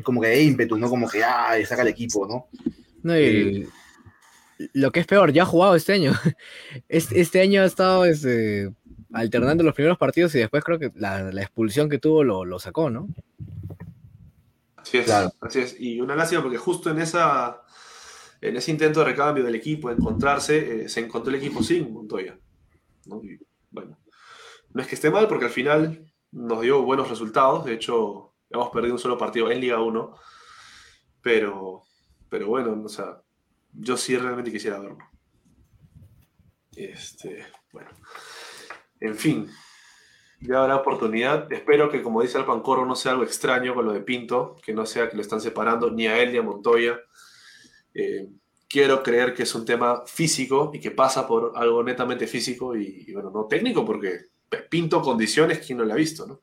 como que de ímpetu, ¿no? Como que ah, saca el equipo, ¿no? No, y lo que es peor, ya ha jugado este año. Este, este año ha estado este, alternando los primeros partidos y después creo que la, la expulsión que tuvo lo, lo sacó, ¿no? Así es, Claro. así es. Y una lástima porque justo en esa en ese intento de recambio del equipo, de encontrarse, eh, se encontró el equipo sin Montoya. ¿no? Y, bueno, no es que esté mal porque al final nos dio buenos resultados. De hecho, hemos perdido un solo partido en Liga 1. Pero, pero bueno, o sea, yo sí realmente quisiera verlo. Este, bueno. En fin, ya habrá oportunidad. Espero que, como dice Alpancoro, no sea algo extraño con lo de Pinto, que no sea que lo están separando ni a él ni a Montoya. Eh, quiero creer que es un tema físico y que pasa por algo netamente físico y, y, bueno, no técnico, porque Pinto condiciones, ¿quién no lo ha visto? ¿no?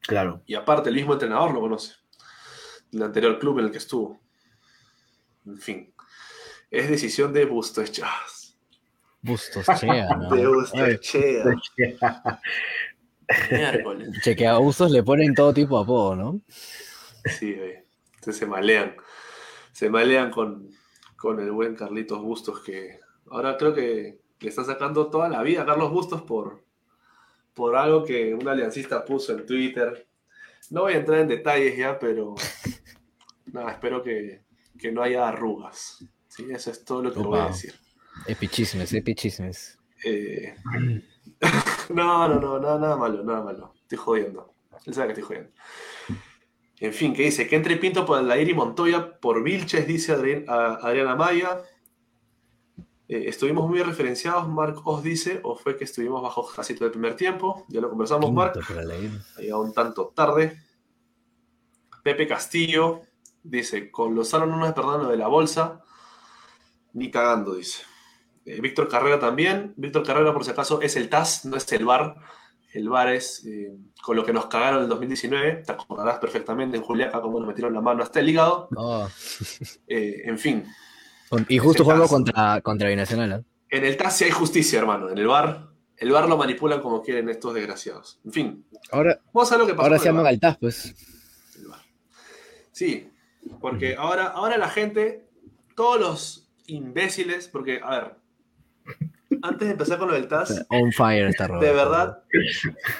Claro. Y aparte, el mismo entrenador lo conoce, el anterior club en el que estuvo. En fin, es decisión de Bustos Chas. Bustos, chea, ¿no? De Bustos Ay. Chea. Miércoles. Che, que a Bustos le ponen todo tipo de apodo, ¿no? Sí, güey. Entonces se malean. Se malean con, con el buen Carlitos Bustos, que ahora creo que le está sacando toda la vida a Carlos Bustos por, por algo que un aliancista puso en Twitter. No voy a entrar en detalles ya, pero nada, espero que, que no haya arrugas. ¿Sí? Eso es todo lo que voy a decir. Epichismes, epichismes. Eh, no, no, no, nada, nada malo, nada malo. Estoy jodiendo. Él sabe que estoy jodiendo. En fin, ¿qué dice? Que entre Pinto por Aldair y Montoya por Vilches, dice Adriana Maya. Eh, estuvimos muy referenciados, Marc os dice, o fue que estuvimos bajo casi todo el primer tiempo. Ya lo conversamos, Marc. Ha llegado un tanto tarde. Pepe Castillo dice: Con Lozano no nos perdonan lo de la bolsa. Ni cagando, dice. Eh, Víctor Carrera también. Víctor Carrera, por si acaso, es el TAS, no es el VAR. El VAR es eh, con lo que nos cagaron en el 2019. Te acordarás perfectamente en Juliaca cómo nos metieron la mano hasta el hígado. Eh, en fin, Y justo caso. contra, contra Binacional, en el TAS sí hay justicia, hermano. En el VAR, el VAR lo manipulan como quieren estos desgraciados. En fin, Ahora, vamos a ver lo que pasó. ahora se el llaman al TAS, pues. el VAR. Sí, porque ahora, ahora la gente, todos los imbéciles, porque, a ver, antes de empezar con lo del TAS, On fire está de Roberto. verdad,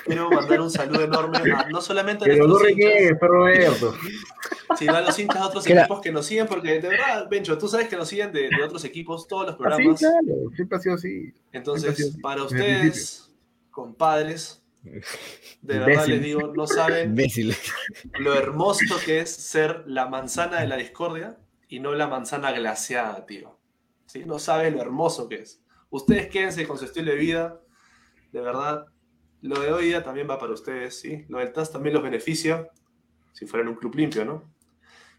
quiero mandar un saludo enorme a no solamente a Pero no nuestros hinchas, Roberto. sino a los hinchas de otros Que la- equipos que nos siguen, porque de verdad, Bencho, tú sabes que nos siguen de, de otros equipos, todos los Así, programas. claro, siempre ha sido así. Entonces, para sido así, el ustedes, compadres, de verdad les digo, no saben Imbécil. lo hermoso que es ser la manzana de la discordia y no la manzana glaseada, tío. ¿Sí? No sabes lo hermoso que es. Ustedes quédense con su estilo de vida. De verdad, lo de hoy día también va para ustedes, ¿sí? Lo del TAS también los beneficia, si fueran un club limpio, ¿no?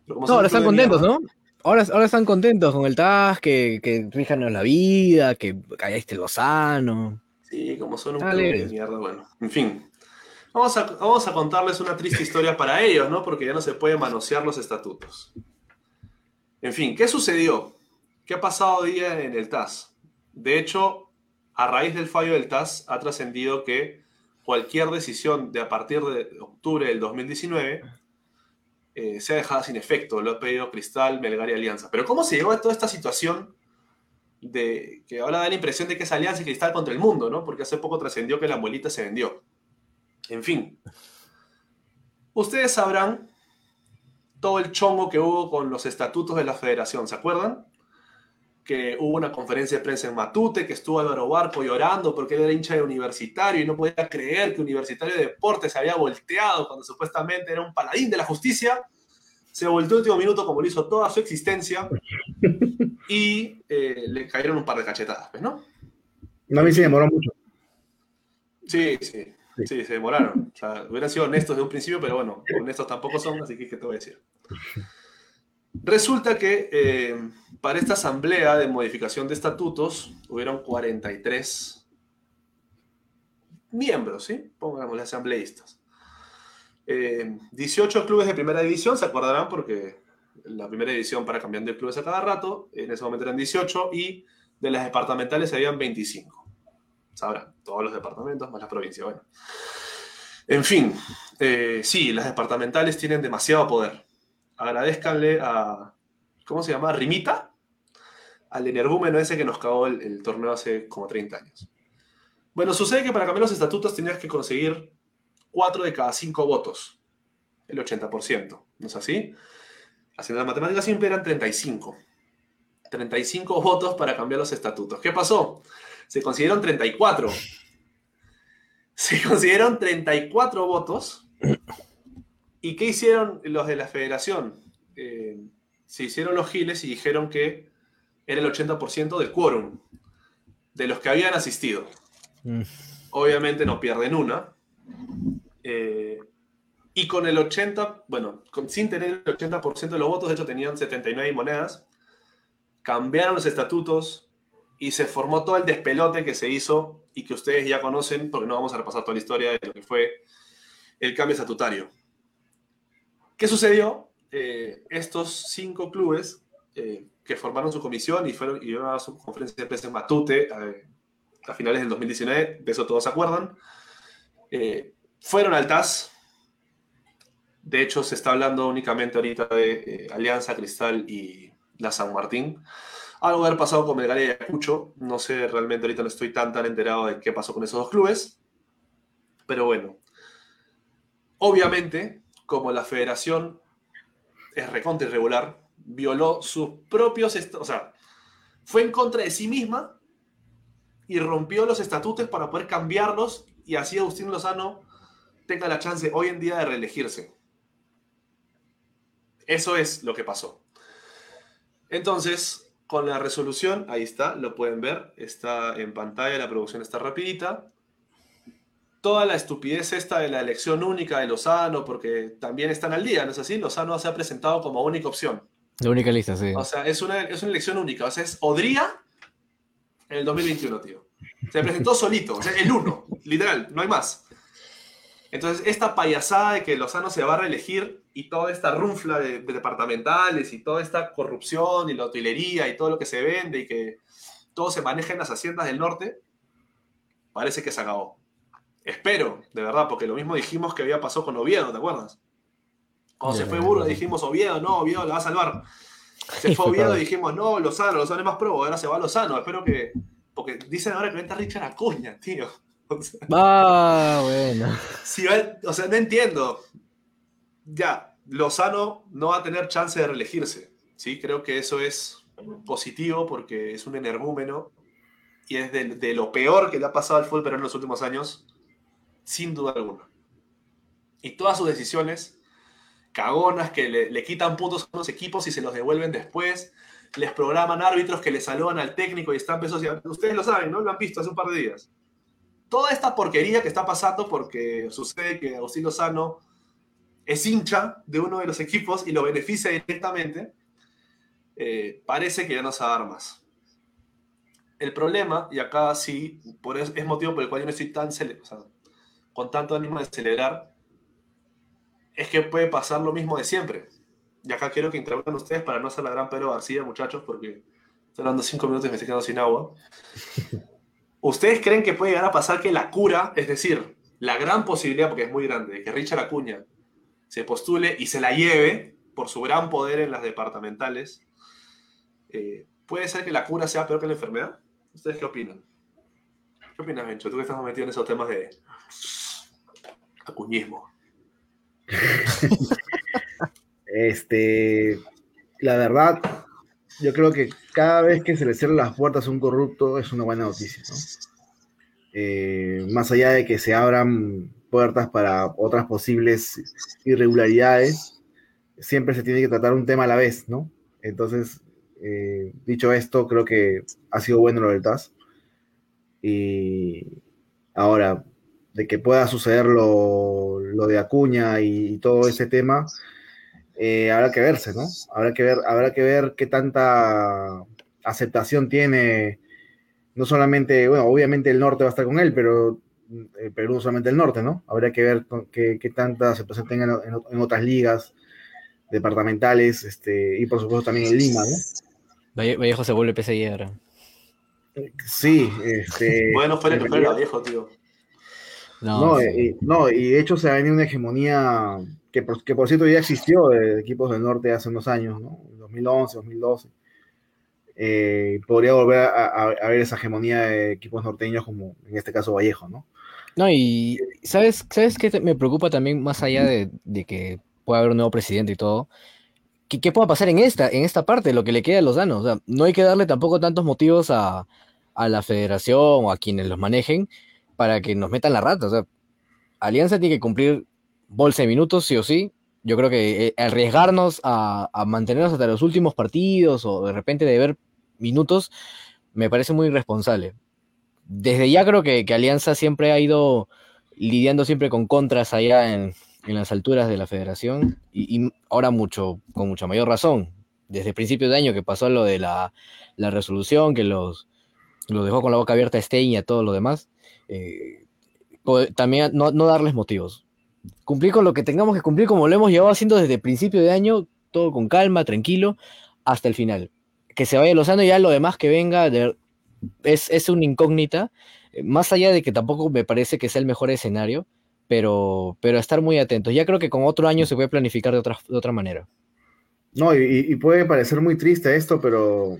Pero como No, ahora están contentos, mierda- ¿no? Ahora, ahora están contentos con el TAS, que, que rijanos la vida, que allá esté Lozano. Sí, como son un club de mierda, bueno. En fin. Vamos a, vamos a contarles una triste historia para ellos, ¿no? Porque ya no se puede manosear los estatutos. En fin, ¿qué sucedió? ¿Qué ha pasado hoy día en el TAS? De hecho, a raíz del fallo del TAS ha trascendido que cualquier decisión de a partir de octubre del 2019 eh, sea dejada sin efecto. Lo ha pedido Cristal, Melgar y Alianza. Pero ¿cómo se llegó a toda esta situación de que ahora da la impresión de que es Alianza y Cristal contra el mundo, ¿no? Porque hace poco trascendió que la abuelita se vendió. En fin. Ustedes sabrán todo el chongo que hubo con los estatutos de la federación, ¿se acuerdan? Que hubo una conferencia de prensa en Matute, que estuvo Álvaro Barco llorando porque él era hincha de universitario y no podía creer que Universitario de Deportes se había volteado cuando supuestamente era un paladín de la justicia. Se volteó el último minuto como lo hizo toda su existencia y eh, le cayeron un par de cachetadas, pues, ¿no? No, a mí sí demoró mucho. Sí, sí. Sí, se demoraron. O sea, hubieran sido honestos de un principio, pero bueno, honestos tampoco son, así que ¿qué te voy a decir? Resulta que eh, para esta asamblea de modificación de estatutos hubieron 43 miembros, ¿sí? Pongámosle asambleístas. 18 eh, clubes de primera división, se acordarán porque la primera división para cambiar de clubes a cada rato, en ese momento eran 18 y de las departamentales habían 25 sabrán, todos los departamentos más la provincia. Bueno. En fin, eh, sí, las departamentales tienen demasiado poder. Agradezcanle a, ¿cómo se llama? Rimita, al energúmeno ese que nos cagó el, torneo hace como 30 años. Bueno, sucede que para cambiar los estatutos tenías que conseguir 4 de cada 5 votos, el 80%, ¿no es así? Haciendo la matemática simple eran 35. 35 votos para cambiar los estatutos. ¿Qué pasó? se consiguieron 34. Se consiguieron 34 votos. ¿Y qué hicieron los de la federación? Eh, se hicieron los giles y dijeron que era el 80% del quórum de los que habían asistido. Mm. Obviamente no pierden una. Eh, y con el 80, bueno, sin tener el 80% de los votos, de hecho tenían 79 monedas, cambiaron los estatutos, y se formó todo el despelote que se hizo y que ustedes ya conocen, porque no vamos a repasar toda la historia de lo que fue el cambio estatutario. ¿Qué sucedió? Eh, estos cinco clubes eh, que formaron su comisión y fueron y a su conferencia de prensa en Matute eh, a finales del 2019, de eso todos se acuerdan, fueron al TAS. De hecho, se está hablando únicamente ahorita de Alianza Cristal y la San Martín. Algo haber pasado con Melgar y Ayacucho. No sé, realmente ahorita no estoy tan tan enterado de qué pasó con esos dos clubes. Pero bueno. Obviamente, como la federación es recontra irregular, violó sus propios... O sea, fue en contra de sí misma y rompió los estatutos para poder cambiarlos y así Agustín Lozano tenga la chance hoy en día de reelegirse. Eso es lo que pasó. Entonces, con la resolución, ahí está, lo pueden ver, está en pantalla, la producción está rapidita. Toda la estupidez esta de la elección única de Lozano, porque también están al día, ¿no es así? Lozano se ha presentado como única opción. La única lista, sí. O sea, es una, es una elección única, o sea, es Odría en el 2021, tío. Se presentó solito, o sea, el uno, literal, no hay más. Entonces, esta payasada de que Lozano se va a reelegir y toda esta runfla de, departamentales y toda esta corrupción y la hotelería y todo lo que se vende y que todo se maneja en las haciendas del norte, parece que se acabó. Espero, de verdad, porque lo mismo dijimos que había pasado con Oviedo, ¿te acuerdas? Cuando se fue Burro dijimos Oviedo, no, Oviedo la va a salvar. Se fue Oviedo y dijimos, no, Lozano, Lozano es más pro, ahora se va Lozano. Espero que. Porque dicen ahora que venta Richard Acuña, tío. ah, bueno. o sea, no entiendo. Ya, Lozano no va a tener chance de reelegirse. ¿sí? Creo que eso es positivo porque es un energúmeno y es de, lo peor que le ha pasado al fútbol en los últimos años, sin duda alguna. Y todas sus decisiones, cagonas que le, quitan puntos a los equipos y se los devuelven después, les programan árbitros que le saludan al técnico y están pesos. Ustedes lo saben, ¿no? Lo han visto hace un par de días toda esta porquería que está pasando porque sucede que Agustín Lozano es hincha de uno de los equipos y lo beneficia directamente, eh, parece que ya no se va a dar más. El problema, y acá sí, por es, es motivo por el cual yo no estoy tan con tanto ánimo de celebrar, es que puede pasar lo mismo de siempre. Y acá quiero que intervengan ustedes para no hacer la gran Pedro García, muchachos, porque Estoy hablando cinco minutos y me estoy quedando sin agua. ¿Ustedes creen que puede llegar a pasar que la cura, es decir, la gran posibilidad, porque es muy grande, de que Richard Acuña se postule y se la lleve por su gran poder en las departamentales, eh, ¿puede ser que la cura sea peor que la enfermedad? ¿Ustedes qué opinan? ¿Qué opinas, Bencho? Tú que estás metido en esos temas de acuñismo. Este, la verdad, yo creo que cada vez que se le cierran las puertas a un corrupto es una buena noticia, ¿no? Eh, más allá de que se abran puertas para otras posibles irregularidades, siempre se tiene que tratar un tema a la vez, ¿no? Entonces, eh, dicho esto, creo que ha sido bueno lo del TAS. Y ahora, de que pueda suceder lo, lo de Acuña y, y todo ese tema, eh, habrá que verse, ¿no? Habrá que ver, habrá que ver qué tanta aceptación tiene, no solamente, bueno, obviamente el norte va a estar con él, pero eh, Perú no solamente el norte, ¿no? Habría que ver con qué, qué tanta aceptación tenga en, en- en otras ligas departamentales, este, y por supuesto también en Lima, ¿no? Valle- Vallejo se vuelve PSI ahora. Sí, este. Bueno, fuera que fuera viejo, tío. No, No, sí. y, no, y de hecho se ha venido una hegemonía que por, que por cierto ya existió de equipos del norte hace unos años, ¿no? 2011, 2012. Eh, podría volver a, a- a ver esa hegemonía de equipos norteños como en este caso Vallejo, ¿no? No, y ¿sabes, ¿sabes qué me preocupa también más allá de, de que pueda haber un nuevo presidente y todo? ¿Qué, qué pueda pasar en esta, en esta parte, lo que le queda a los danos? O sea, no hay que darle tampoco tantos motivos a, a la federación o a quienes los manejen para que nos metan la rata. Alianza tiene que cumplir bolsa de minutos, sí o sí. Yo creo que eh, arriesgarnos a, mantenernos hasta los últimos partidos o de repente de ver minutos me parece muy irresponsable desde ya creo que, Alianza siempre ha ido lidiando siempre con contras allá en, las alturas de la federación y, ahora mucho, con mucha mayor razón. Desde principios de año que pasó lo de la, resolución, que los, los dejó con la boca abierta a Stein y a todo lo demás, eh, también no, darles motivos. Cumplir con lo que tengamos que cumplir como lo hemos llevado haciendo desde principio de año, todo con calma, tranquilo, hasta el final. Que se vaya Lozano y ya lo demás que venga, es, es una incógnita, eh, más allá de que tampoco me parece que sea el mejor escenario, pero, pero estar muy atentos. Ya creo que con otro año se puede planificar de otra, de otra manera. No, y, y puede parecer muy triste esto, pero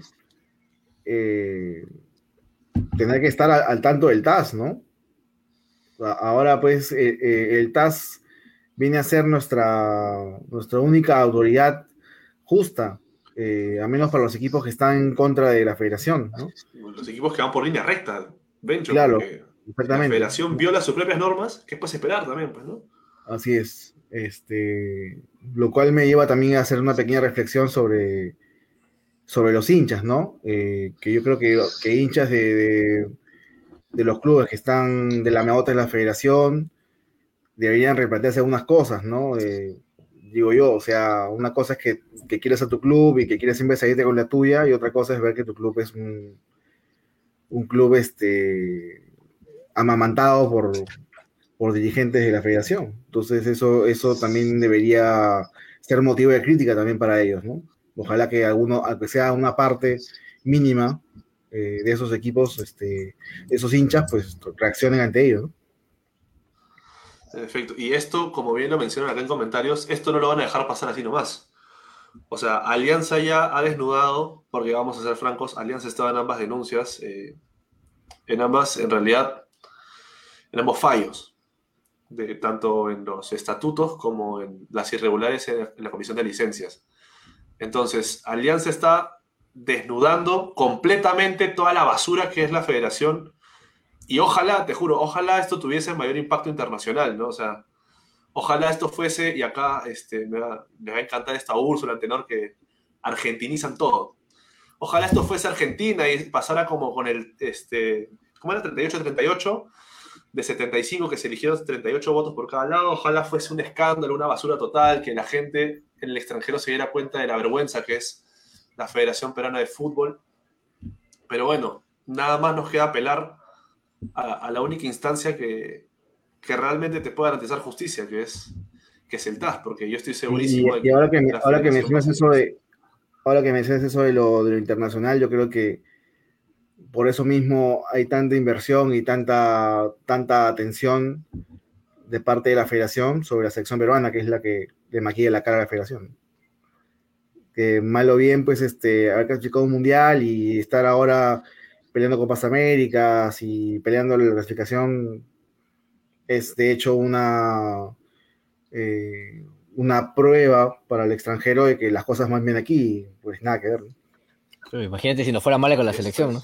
eh, tener que estar al, al tanto del TAS, ¿no? Ahora, pues, eh, eh, el TAS viene a ser nuestra, nuestra única autoridad justa, eh, a menos para los equipos que están en contra de la federación, ¿no? Los equipos que van por línea recta, Bencho, Claro, porque la Exactamente. federación viola sus propias normas, ¿qué puedes esperar también, pues, no? Así es. Este, lo cual me lleva también a hacer una pequeña reflexión sobre, sobre los hinchas, ¿no? Eh, que yo creo que, hinchas de, de, de los clubes que están de la meota de la federación deberían replantearse algunas cosas, ¿no? Eh, digo yo, o sea, una cosa es que, que quieres a tu club y que quieres siempre salirte con la tuya, y otra cosa es ver que tu club es un, un club este, amamantado por, por dirigentes de la federación. Entonces eso, eso también debería ser motivo de crítica también para ellos, ¿no? Ojalá que alguno, aunque sea una parte mínima eh, de esos equipos, este, esos hinchas, pues reaccionen ante ellos, ¿no? En efecto. Y esto, como bien lo mencionan acá en comentarios, esto no lo van a dejar pasar así nomás. O sea, Alianza ya ha desnudado, porque vamos a ser francos, Alianza estaba en ambas denuncias, eh, en ambas, en realidad, en ambos fallos, tanto en los estatutos como en las irregulares en la comisión de licencias. Entonces, Alianza está desnudando completamente toda la basura que es la federación y ojalá, te juro, ojalá esto tuviese mayor impacto internacional, ¿no? O sea, ojalá esto fuese, y acá este, me, va, a encantar esta Úrsula Tenor que argentinizan todo. Ojalá esto fuese Argentina y pasara como con el, este, ¿cómo era? 38-38, de 75 que se eligieron 38 votos por cada lado. Ojalá fuese un escándalo, una basura total, que la gente en el extranjero se diera cuenta de la vergüenza que es la Federación Peruana de Fútbol. Pero bueno, nada más nos queda apelar a, a la única instancia que, que, realmente te puede garantizar justicia, que es, que es el TAS, porque yo estoy segurísimo y, y ahora que, me, ahora que mencionas eso de ahora que mencionas eso de lo, de lo internacional, yo creo que por eso mismo hay tanta inversión y tanta, tanta atención de parte de la federación sobre la selección peruana, que es la que le maquilla la cara a la federación. Que mal o bien, pues, este, haber clasificado un mundial y estar ahora peleando Copas Américas y peleando la clasificación es de hecho una, eh, una prueba para el extranjero de que las cosas van bien aquí, pues nada que ver. ¿no? Pero imagínate si no fuera mala con la selección, ¿no?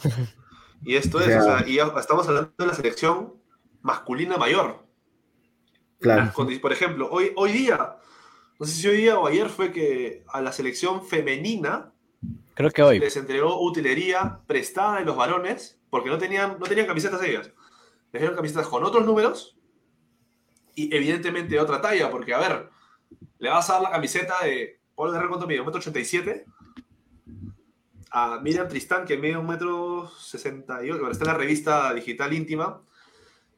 Y esto O es, sea- o sea, y estamos hablando de la selección masculina mayor. Claro. Por ejemplo, hoy, hoy día, no sé si hoy día o ayer fue que a la selección femenina Creo que hoy. les entregó utilería prestada de los varones porque no tenían, no tenían camisetas ellas. Les dieron camisetas con otros números y evidentemente otra talla, porque a ver, le vas a dar la camiseta de Paul Guerrero cuánto mide, un metro 87 a Miriam Tristán que mide un metro 68, bueno, está en la revista digital íntima.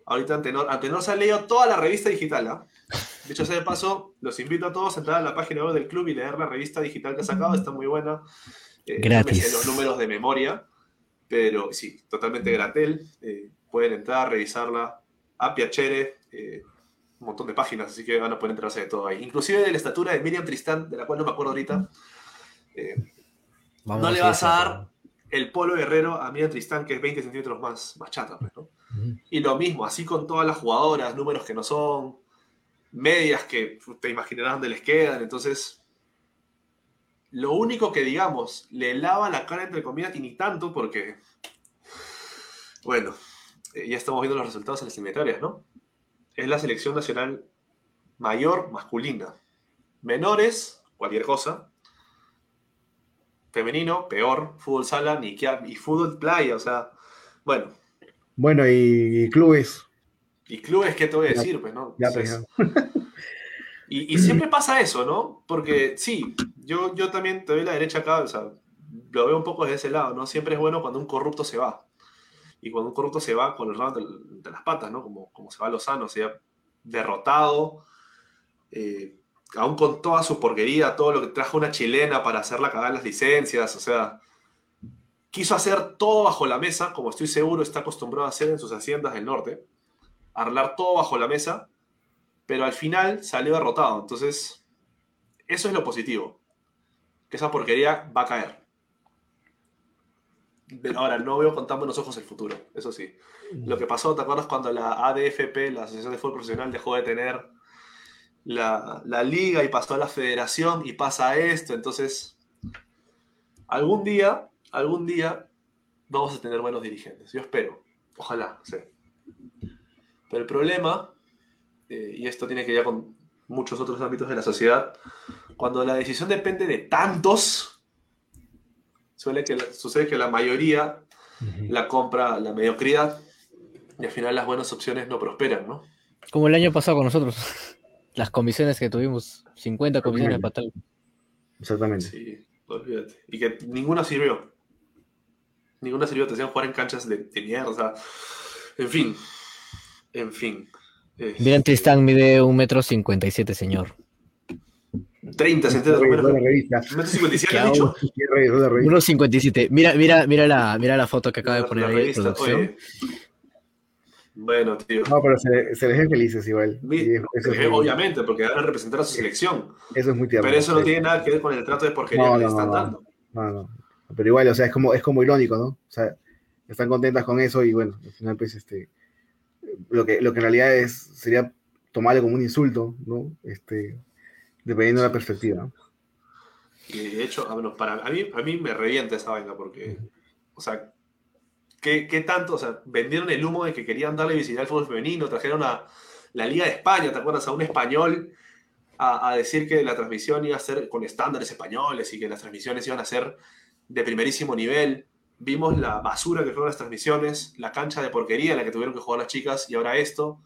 Ahorita Antenor, Antenor se ha leído toda la revista digital, ¿ah? De hecho, de paso, los invito a todos a entrar a la página web del club y leer la revista digital que ha sacado, está muy buena. Eh, Gratis. los números de memoria, pero sí, totalmente gratel. eh, pueden entrar, revisarla. A Piacere, eh, un montón de páginas, así que van a poder enterarse de todo ahí. Inclusive de la estatura de Miriam Tristán, de la cual no me acuerdo ahorita. Eh, Vamos no le vas a dar el polo guerrero a Miriam Tristán, que es 20 centímetros más, más chata, pues, ¿no? Y lo mismo, así con todas las jugadoras, números que no son, medias que te imaginarás dónde les quedan. Entonces, lo único que digamos, le lava la cara entre comillas y ni tanto porque, bueno, eh, ya estamos viendo los resultados en las eliminatorias, ¿no? Es la selección nacional mayor masculina. Menores, cualquier cosa. Femenino, peor. Fútbol sala, ni y fútbol playa, o sea, bueno. Bueno, y, y clubes, Y clubes, ¿qué te voy a Ya- decir? Pues, ¿no? ya Entonces, y, y siempre pasa eso, ¿no? Porque sí, yo, yo también te doy la derecha acá, o sea, lo veo un poco desde ese lado, ¿no? Siempre es bueno cuando un corrupto se va. Y cuando un corrupto se va con el rabo de, de las patas, ¿no? Como, como se va Lozano, o sea, derrotado, eh, aún con toda su porquería, todo lo que trajo una chilena para hacerla cagar las licencias, o sea, quiso hacer todo bajo la mesa, como estoy seguro está acostumbrado a hacer en sus haciendas del norte, arreglar todo bajo la mesa, pero al final salió derrotado. Entonces, eso es lo positivo, que esa porquería va a caer. Pero ahora, no veo con tan buenos ojos el futuro, eso sí. Lo que pasó, ¿te acuerdas cuando la ADFP, la Asociación de Fútbol Profesional, dejó de tener la, la liga y pasó a la federación y pasa esto? Entonces, algún día, algún día vamos a tener buenos dirigentes. Yo espero. Ojalá, sí. Pero el problema, eh, y esto tiene que ver con muchos otros ámbitos de la sociedad, cuando la decisión depende de tantos, suele que, la- sucede que la mayoría la compra la mediocridad y al final las buenas opciones no prosperan, ¿no? Como el año pasado con nosotros. Las comisiones que tuvimos, 50 comisiones para tal. exactamente. Sí, olvídate. Y que ninguna sirvió. Ninguna sirvió, te hacían jugar en canchas de, de mierda. o sea, en fin. En fin. Eh, Miren, Tristán mide un metro 57, señor. 30 centímetros la revista. ¿Metro 57 Que has dicho? Sí, revisó la revista. 1.57. Mira, mira, mira la, mira la foto que acaba de poner la ahí revista, producción. oye. Bueno, tío. No, pero se, se les ven felices igual. Mi- Y es obviamente, porque van a representar a su selección. eso es muy tierno. Pero eso no sí. tiene nada que ver con el trato de porquería No, que le están no. dando. No, no. Pero igual, o sea, es como, es como irónico, ¿no? O sea, están contentas con eso y bueno, al final, pues, este, lo que, lo que en realidad es, sería tomarlo como un insulto, ¿no? Este, dependiendo de la perspectiva. Y de hecho, a, bueno, para, a, mí, a mí me revienta esa vaina porque, o sea, ¿qué, qué tanto? O sea, vendieron el humo de que querían darle visibilidad al fútbol femenino, trajeron a la Liga de España, ¿te acuerdas? A un español a decir que la transmisión iba a ser con estándares españoles y que las transmisiones iban a ser de primerísimo nivel. Vimos la basura que fueron las transmisiones, la cancha de porquería en la que tuvieron que jugar las chicas y ahora esto.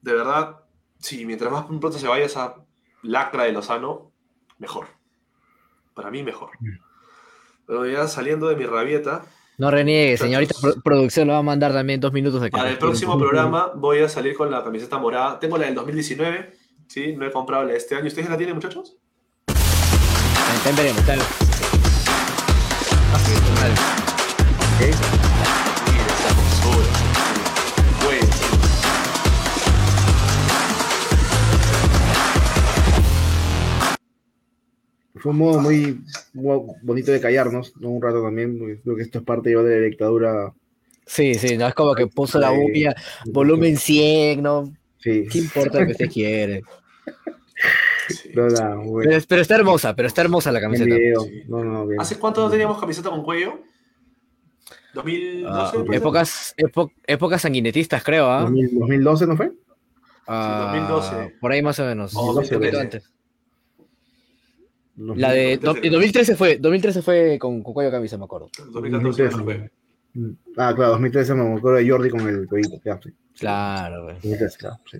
De verdad, sí, mientras más pronto se vaya esa lacra de Lozano, mejor. Para mí, mejor. Pero ya saliendo de mi rabieta, No reniegue, señorita pro- producción lo va a mandar también dos minutos de para el próximo programa voy a salir con la camiseta morada. Tengo la del 2019, ¿sí? No he comprado la de este año. ¿Ustedes la tienen, muchachos? También veremos, tal. Ah, sí, mal. Bueno. Fue un modo muy, muy bonito de callarnos, ¿no? Un rato también, porque creo que esto es parte yo de la dictadura. Sí, sí, no es como que puso la Sí. bubia, volumen 100, ¿no? Sí, ¿Qué importa lo que usted quiere? Sí. Pero, pero está hermosa, pero está hermosa la camiseta. Sí. No, no. ¿Hace cuánto no teníamos camiseta con cuello? ¿2012? Ah, puede ser? épocas, epo- épocas sanguinetistas, creo, ¿ah? 2000 2012 no fue? Ah, 2012. Por ahí más o menos. Oh, un poquito 2013. antes. La de 2013. do- en 2013 fue, 2013 fue con, con cuello camisa, me acuerdo. 2014 no fue. Ah, claro, 2013 me acuerdo de Jordi con el sí. Claro, güey. 2013, claro, sí.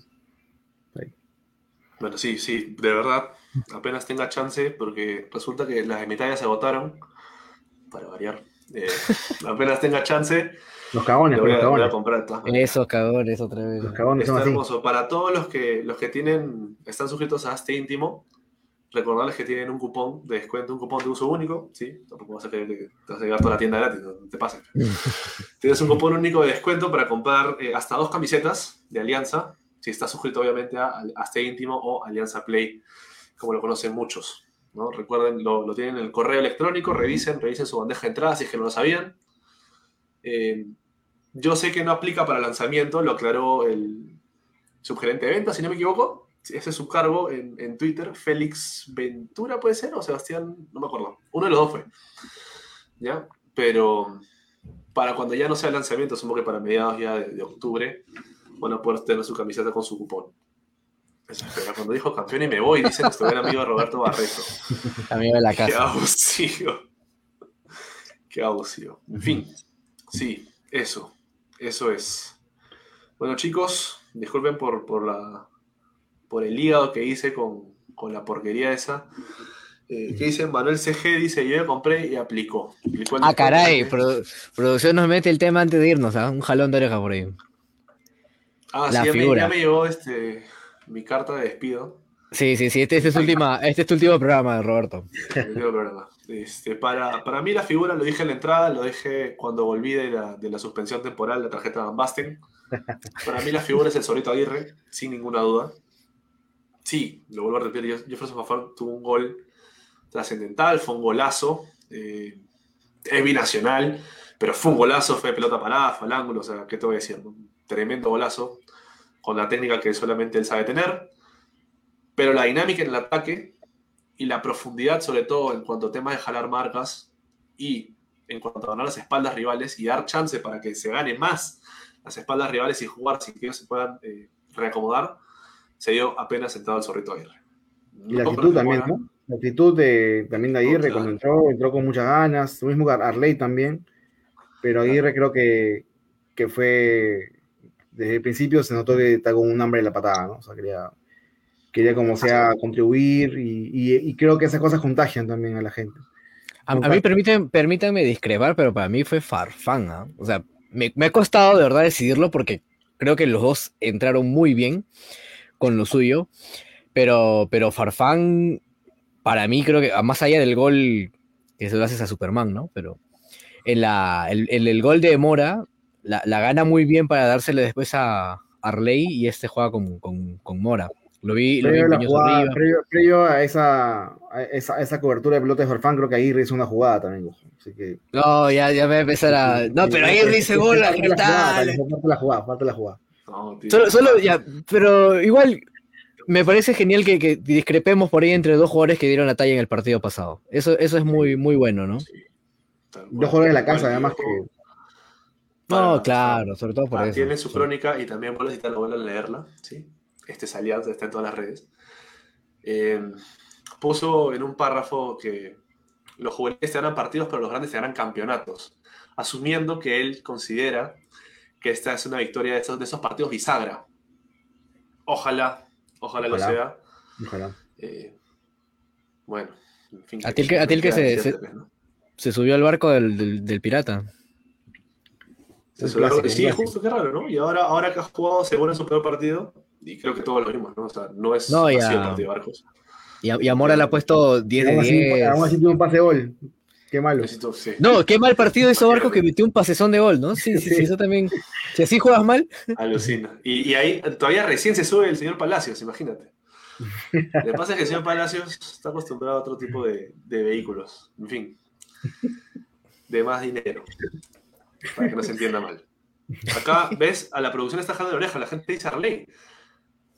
Bueno, sí, sí, de verdad, apenas tenga chance, porque resulta que las de mi talla se agotaron, para variar. Eh, apenas tenga chance, Los cagones, voy los a, voy a cagones. comprar maneras. Esos cagones otra vez. Los cagones son Está así. hermoso. Para todos los que, los que tienen, están sujetos a este íntimo, recordarles que tienen un cupón de descuento, un cupón de uso único, ¿sí? Tampoco vas a querer que te vas a toda la tienda gratis, no te pases. Tienes un cupón único de descuento para comprar eh, hasta dos camisetas de Alianza, si estás suscrito obviamente a, a este íntimo o Alianza Play, como lo conocen muchos. ¿no? Recuerden, lo, lo tienen en el correo electrónico, revisen, revisen su bandeja de entrada si es que no lo sabían. Eh, yo sé que no aplica para lanzamiento, lo aclaró el subgerente de ventas, si no me equivoco. Ese es su cargo en, en Twitter. Félix Ventura, puede ser, o Sebastián, no me acuerdo. Uno de los dos fue. ¿Ya? Pero para cuando ya no sea lanzamiento, supongo que para mediados ya de, de octubre, van a poder tener su camiseta con su cupón. Espera. Cuando dijo campeón y me voy, dice nuestro gran amigo Roberto Barreto. Amigo de la Qué casa. abusivo. Qué abusivo. En fin, sí, eso. Eso es. Bueno, chicos, disculpen por, por la por el hígado que hice con, con la porquería esa. Eh, ¿Qué dice Manuel CG? Dice, yo ya compré y aplicó. Ah, caray, produ- producción nos mete el tema antes de irnos, ¿ah? Un jalón de oreja por ahí. Ah, la sí, ya me, figura. ya me llegó este, mi carta de despido. Sí, sí, sí, este, este es, última, este es tu último programa, Roberto. Este, para, para mí la figura, lo dije en la entrada, lo dije cuando volví de la, de la suspensión temporal, la tarjeta Van Basten. Para mí la figura es el Zorrito Aguirre, sin ninguna duda. Sí, lo vuelvo a repetir, Jeff- Jefferson Fafán tuvo un gol trascendental, fue un golazo, eh, es binacional, pero fue un golazo, fue pelota parada, fue al ángulo, o sea, ¿qué te voy a decir? Tremendo golazo, con la técnica que solamente él sabe tener, pero la dinámica en el ataque y la profundidad, sobre todo en cuanto a temas de jalar marcas y en cuanto a ganar las espaldas rivales y dar chance para que se gane más las espaldas rivales y jugar sin que ellos se puedan eh, reacomodar, se dio apenas sentado el zorrito Aguirre. Y la actitud también, ¿no? La actitud de, también de Aguirre, cuando entró, entró con muchas ganas, lo mismo que Arley también, pero Aguirre creo que, que fue, desde el principio se notó que está con un hambre en la patada, ¿no? O sea, quería, quería como sea contribuir y, y- y creo que esas cosas contagian también a la gente. A, a mí permiten, permítanme discrepar, pero para mí fue Farfán. ¿ah? O sea, me, me ha costado de verdad decidirlo porque creo que los dos entraron muy bien con lo suyo. Pero, pero Farfán, para mí, creo que más allá del gol que se lo haces a Superman, ¿no? Pero en la, el, el- el gol de Mora la, la gana muy bien para dársele después a Arley y este juega con, con, con Mora. Lo vi, lo vi Previo, a la jugada- previo- previo a, esa, a esa, a esa cobertura de pelota de Farfán, creo que Aguirre hizo una jugada también. Así que, No, ya, ya me voy a empezar a. No, pero ahí dice gol, jugada, gritar. Falta la jugada, falta la jugada. No. Solo, solo, ya, pero igual me parece genial que, que discrepemos por ahí entre dos jugadores que dieron la talla en el partido pasado. Eso, eso es muy, muy bueno, ¿no? Sí, tal. Dos jugadores de la casa, además que No, claro, sobre todo por Ah, eso. Tiene su sí. crónica y también vuelvo a citarla, vuelvo a leerla. ¿sí? Este es Alianza, está en todas las redes. Eh, puso en un párrafo que los juveniles te harán partidos, pero los grandes te harán campeonatos. Asumiendo que él considera que esta es una victoria de esos, de esos partidos bisagra. Ojalá, ojalá, lo Ojalá. sea. ojalá. Eh, bueno, en fin. A ti el que- que se- se- ¿no? Se subió al barco del, del- del pirata. Un clásico, sí, justo, qué raro, ¿no? Y ahora, ahora que has jugado seguro en su peor partido, y creo que todos lo vimos, ¿no? O sea, no es No, ha ya. sido partido de Barcos. Y, a- y a Mora le ha puesto 10 de Aún así, 10. aún así tuvo un pase de gol. Qué malo. Necesito- sí. No, qué mal partido hizo Barco que metió un pasezón de gol, ¿no? Sí, sí, sí, Sí. eso también. Si así juegas mal, Alucina. Y, y ahí todavía recién se sube el señor Palacios, imagínate. Lo que pasa es que el señor Palacios está acostumbrado a otro tipo de, de vehículos. En fin. De más dinero. Para que no se entienda mal. Acá, ¿ves? A la producción está jalando la oreja. La gente dice Arley.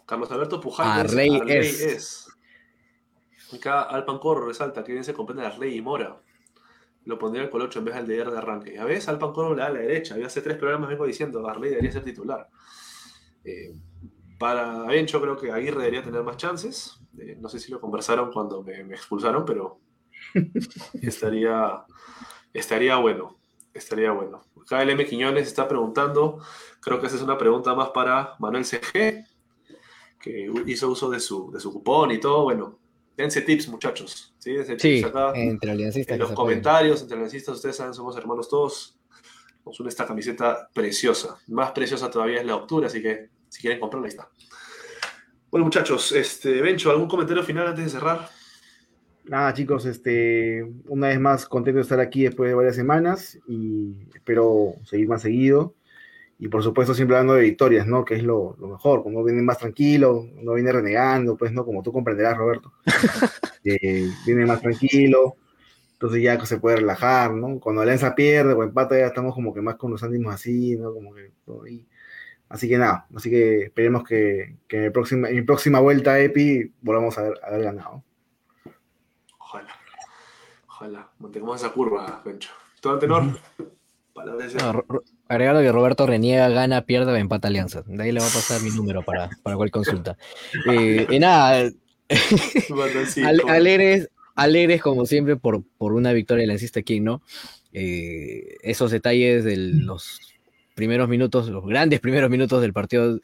Carlos Alberto Pujal. Arley Arley es. es. Acá Alpan Corro resalta que bien se comprende Arley y Mora. Lo pondría el colocho en vez del de de arranque. Ya ves, Alpan Corro le da a la derecha. Yo hace tres programas vengo diciendo Arley debería ser titular. Eh, para Bencho creo que Aguirre debería tener más chances. Eh, no sé si lo conversaron cuando me, me expulsaron, pero estaría, estaría bueno. Estaría bueno. Acá el M. Quiñones está preguntando, creo que esa es una pregunta más para Manuel CG, que hizo uso de su, de su cupón y todo. Bueno, dense tips, muchachos. Sí, dense sí, tips acá. entre aliancistas. En los comentarios, entre lancistas, ustedes saben, somos hermanos todos. Nos une esta camiseta preciosa. Más preciosa todavía es la octubre, así que si quieren comprarla, ahí está. Bueno, muchachos, este, Bencho, ¿algún comentario final antes de cerrar? Nada, chicos, este, una vez más contento de estar aquí después de varias semanas y espero seguir más seguido. Y por supuesto, siempre hablando de victorias, ¿no? Que es lo, lo mejor, cuando viene más tranquilo, no viene renegando, pues, ¿no? Como tú comprenderás, Roberto. Eh, viene más tranquilo, entonces ya se puede relajar, ¿no? Cuando Alianza pierde o empata, ya estamos como que más con los ánimos así, ¿no? Como que todo ahí. Así que nada, así que esperemos que, que en, el próxima, en mi próxima vuelta a EPI volvamos a haber, a haber ganado. Ojalá. Ojalá. Mantengamos esa curva, Bencho. ¿Todo tenor? No, agregando que Roberto reniega, gana, pierde o empata alianza. De ahí le va a pasar mi número para, para cual consulta. Eh, y nada, alegres, alegres como siempre por, por una victoria lancista aquí, ¿no? Eh, esos detalles de los primeros minutos, los grandes primeros minutos del partido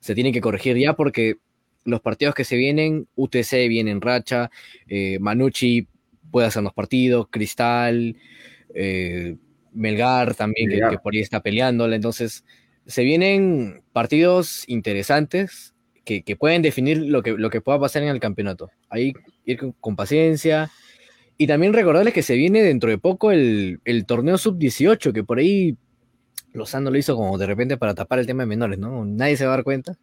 se tienen que corregir ya porque los partidos que se vienen, UTC viene en racha, eh, Manucci puede hacernos partidos, Cristal, eh, Melgar también, que, por ahí está peleándola. Entonces, se vienen partidos interesantes que, que pueden definir lo que, lo que pueda pasar en el campeonato. Ahí ir con, con paciencia. Y también recordarles que se viene dentro de poco el, el torneo sub-18, que por ahí Lozano lo hizo como de repente para tapar el tema de menores, ¿no? Nadie se va a dar cuenta.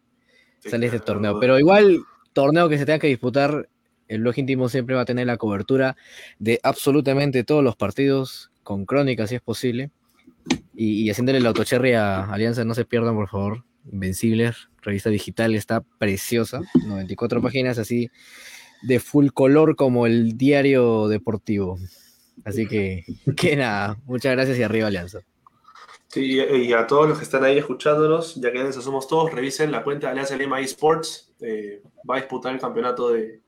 Sí, Sale este torneo. Pero igual, torneo que se tenga que disputar, el blog íntimo siempre va a tener la cobertura de absolutamente todos los partidos, con crónica si es posible. Y, y haciéndole el autocherry a Alianza, no se pierdan, por favor. Invencibles, revista digital, está preciosa. 94 páginas así de full color como el diario deportivo. Así que, que nada, muchas gracias y arriba Alianza. Sí, y a todos los que están ahí escuchándonos, ya que en eso somos todos, revisen la cuenta de Alianza Lima eSports. eh, va a disputar el campeonato de,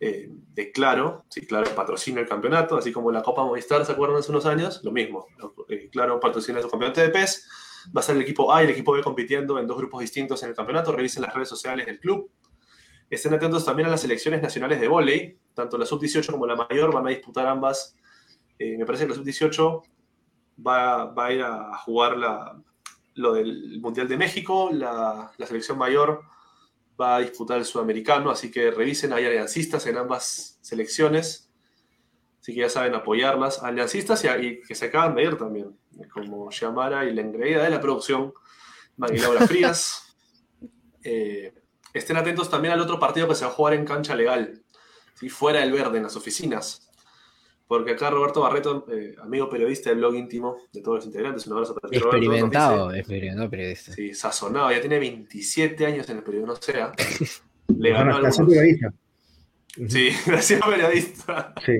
eh, de Claro. Sí, Claro patrocina el campeonato, así como la Copa Movistar, ¿se acuerdan hace unos años? Lo mismo. eh, claro patrocina su campeonato de PES. Va a estar el equipo A y el equipo B compitiendo en dos grupos distintos en el campeonato. Revisen las redes sociales del club. Estén atentos también a las selecciones nacionales de vóley. Tanto la sub-18 como la mayor van a disputar ambas. Me parece que la sub-18 va, va a ir a jugar la, lo del Mundial de México, la, la selección mayor va a disputar el sudamericano, así que revisen, hay aliancistas en ambas selecciones, así que ya saben apoyarlas, aliancistas y, y que se acaban de ir también, como Yamara y la engreída de la producción, Laura Frías. Eh, estén atentos también al otro partido que se va a jugar en cancha legal, ¿sí? fuera del verde, en las oficinas. Porque acá Roberto Barreto, eh, amigo periodista del blog íntimo de todos los integrantes, un abrazo para ti, Roberto, Experimentado, dice- experimentado periodista. Sí, sazonado, ya tiene 27 años en el periodismo, o sea, le ganó Bueno, a la algunos. periodista. Sí, gracias periodista. Sí.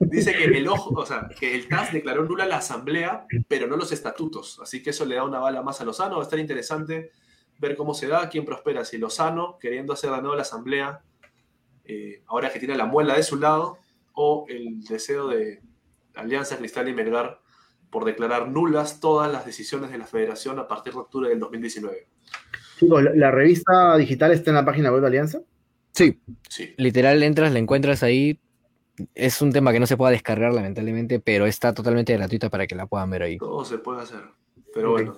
Dice que el ojo, o sea, que el TAS declaró nula la asamblea, pero no los estatutos. Así que eso le da una bala más a Lozano. Va a estar interesante ver cómo se da, quién prospera. Si Lozano, queriendo hacer de nuevo la asamblea, eh, ahora que tiene la muela de su lado, o el deseo de Alianza Cristal y Melgar por declarar nulas todas las decisiones de la federación a partir de octubre del 2019. Chicos, la, la revista digital está en la página web de Alianza. Sí, Sí. literal entras, la encuentras ahí. Es un tema que no se pueda descargar, lamentablemente, pero está totalmente gratuita para que la puedan ver ahí. Todo se puede hacer. Pero bueno,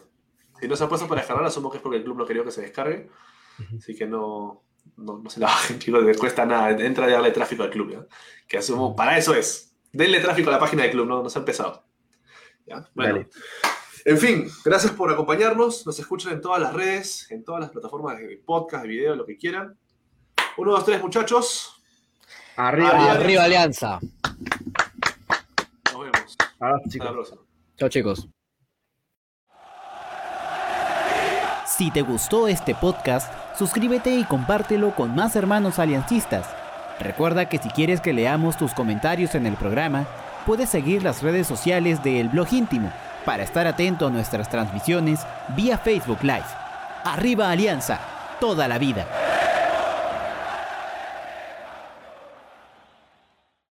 si no se ha puesto para descargar, asumo que es porque el club no quería que se descargue. Así que no, no, no se la bajen, chicos, les cuesta nada. Entra a darle tráfico al club, ¿ya? Que asumo, para eso es. Denle tráfico a la página del club, no, no se ha empezado. ¿Ya? Bueno. Dale. En fin, gracias por acompañarnos. Nos escuchan en todas las redes, en todas las plataformas de podcast, de video, lo que quieran. Uno, dos, tres, muchachos. Arriba, Arriba. Arriba Alianza. Nos vemos. Hasta chicos. la próxima. Chao chicos. Si te gustó este podcast, suscríbete y compártelo con más hermanos aliancistas. Recuerda que si quieres que leamos tus comentarios en el programa, puedes seguir las redes sociales de El Blog Íntimo para estar atento a nuestras transmisiones vía Facebook Live. Arriba Alianza, toda la vida.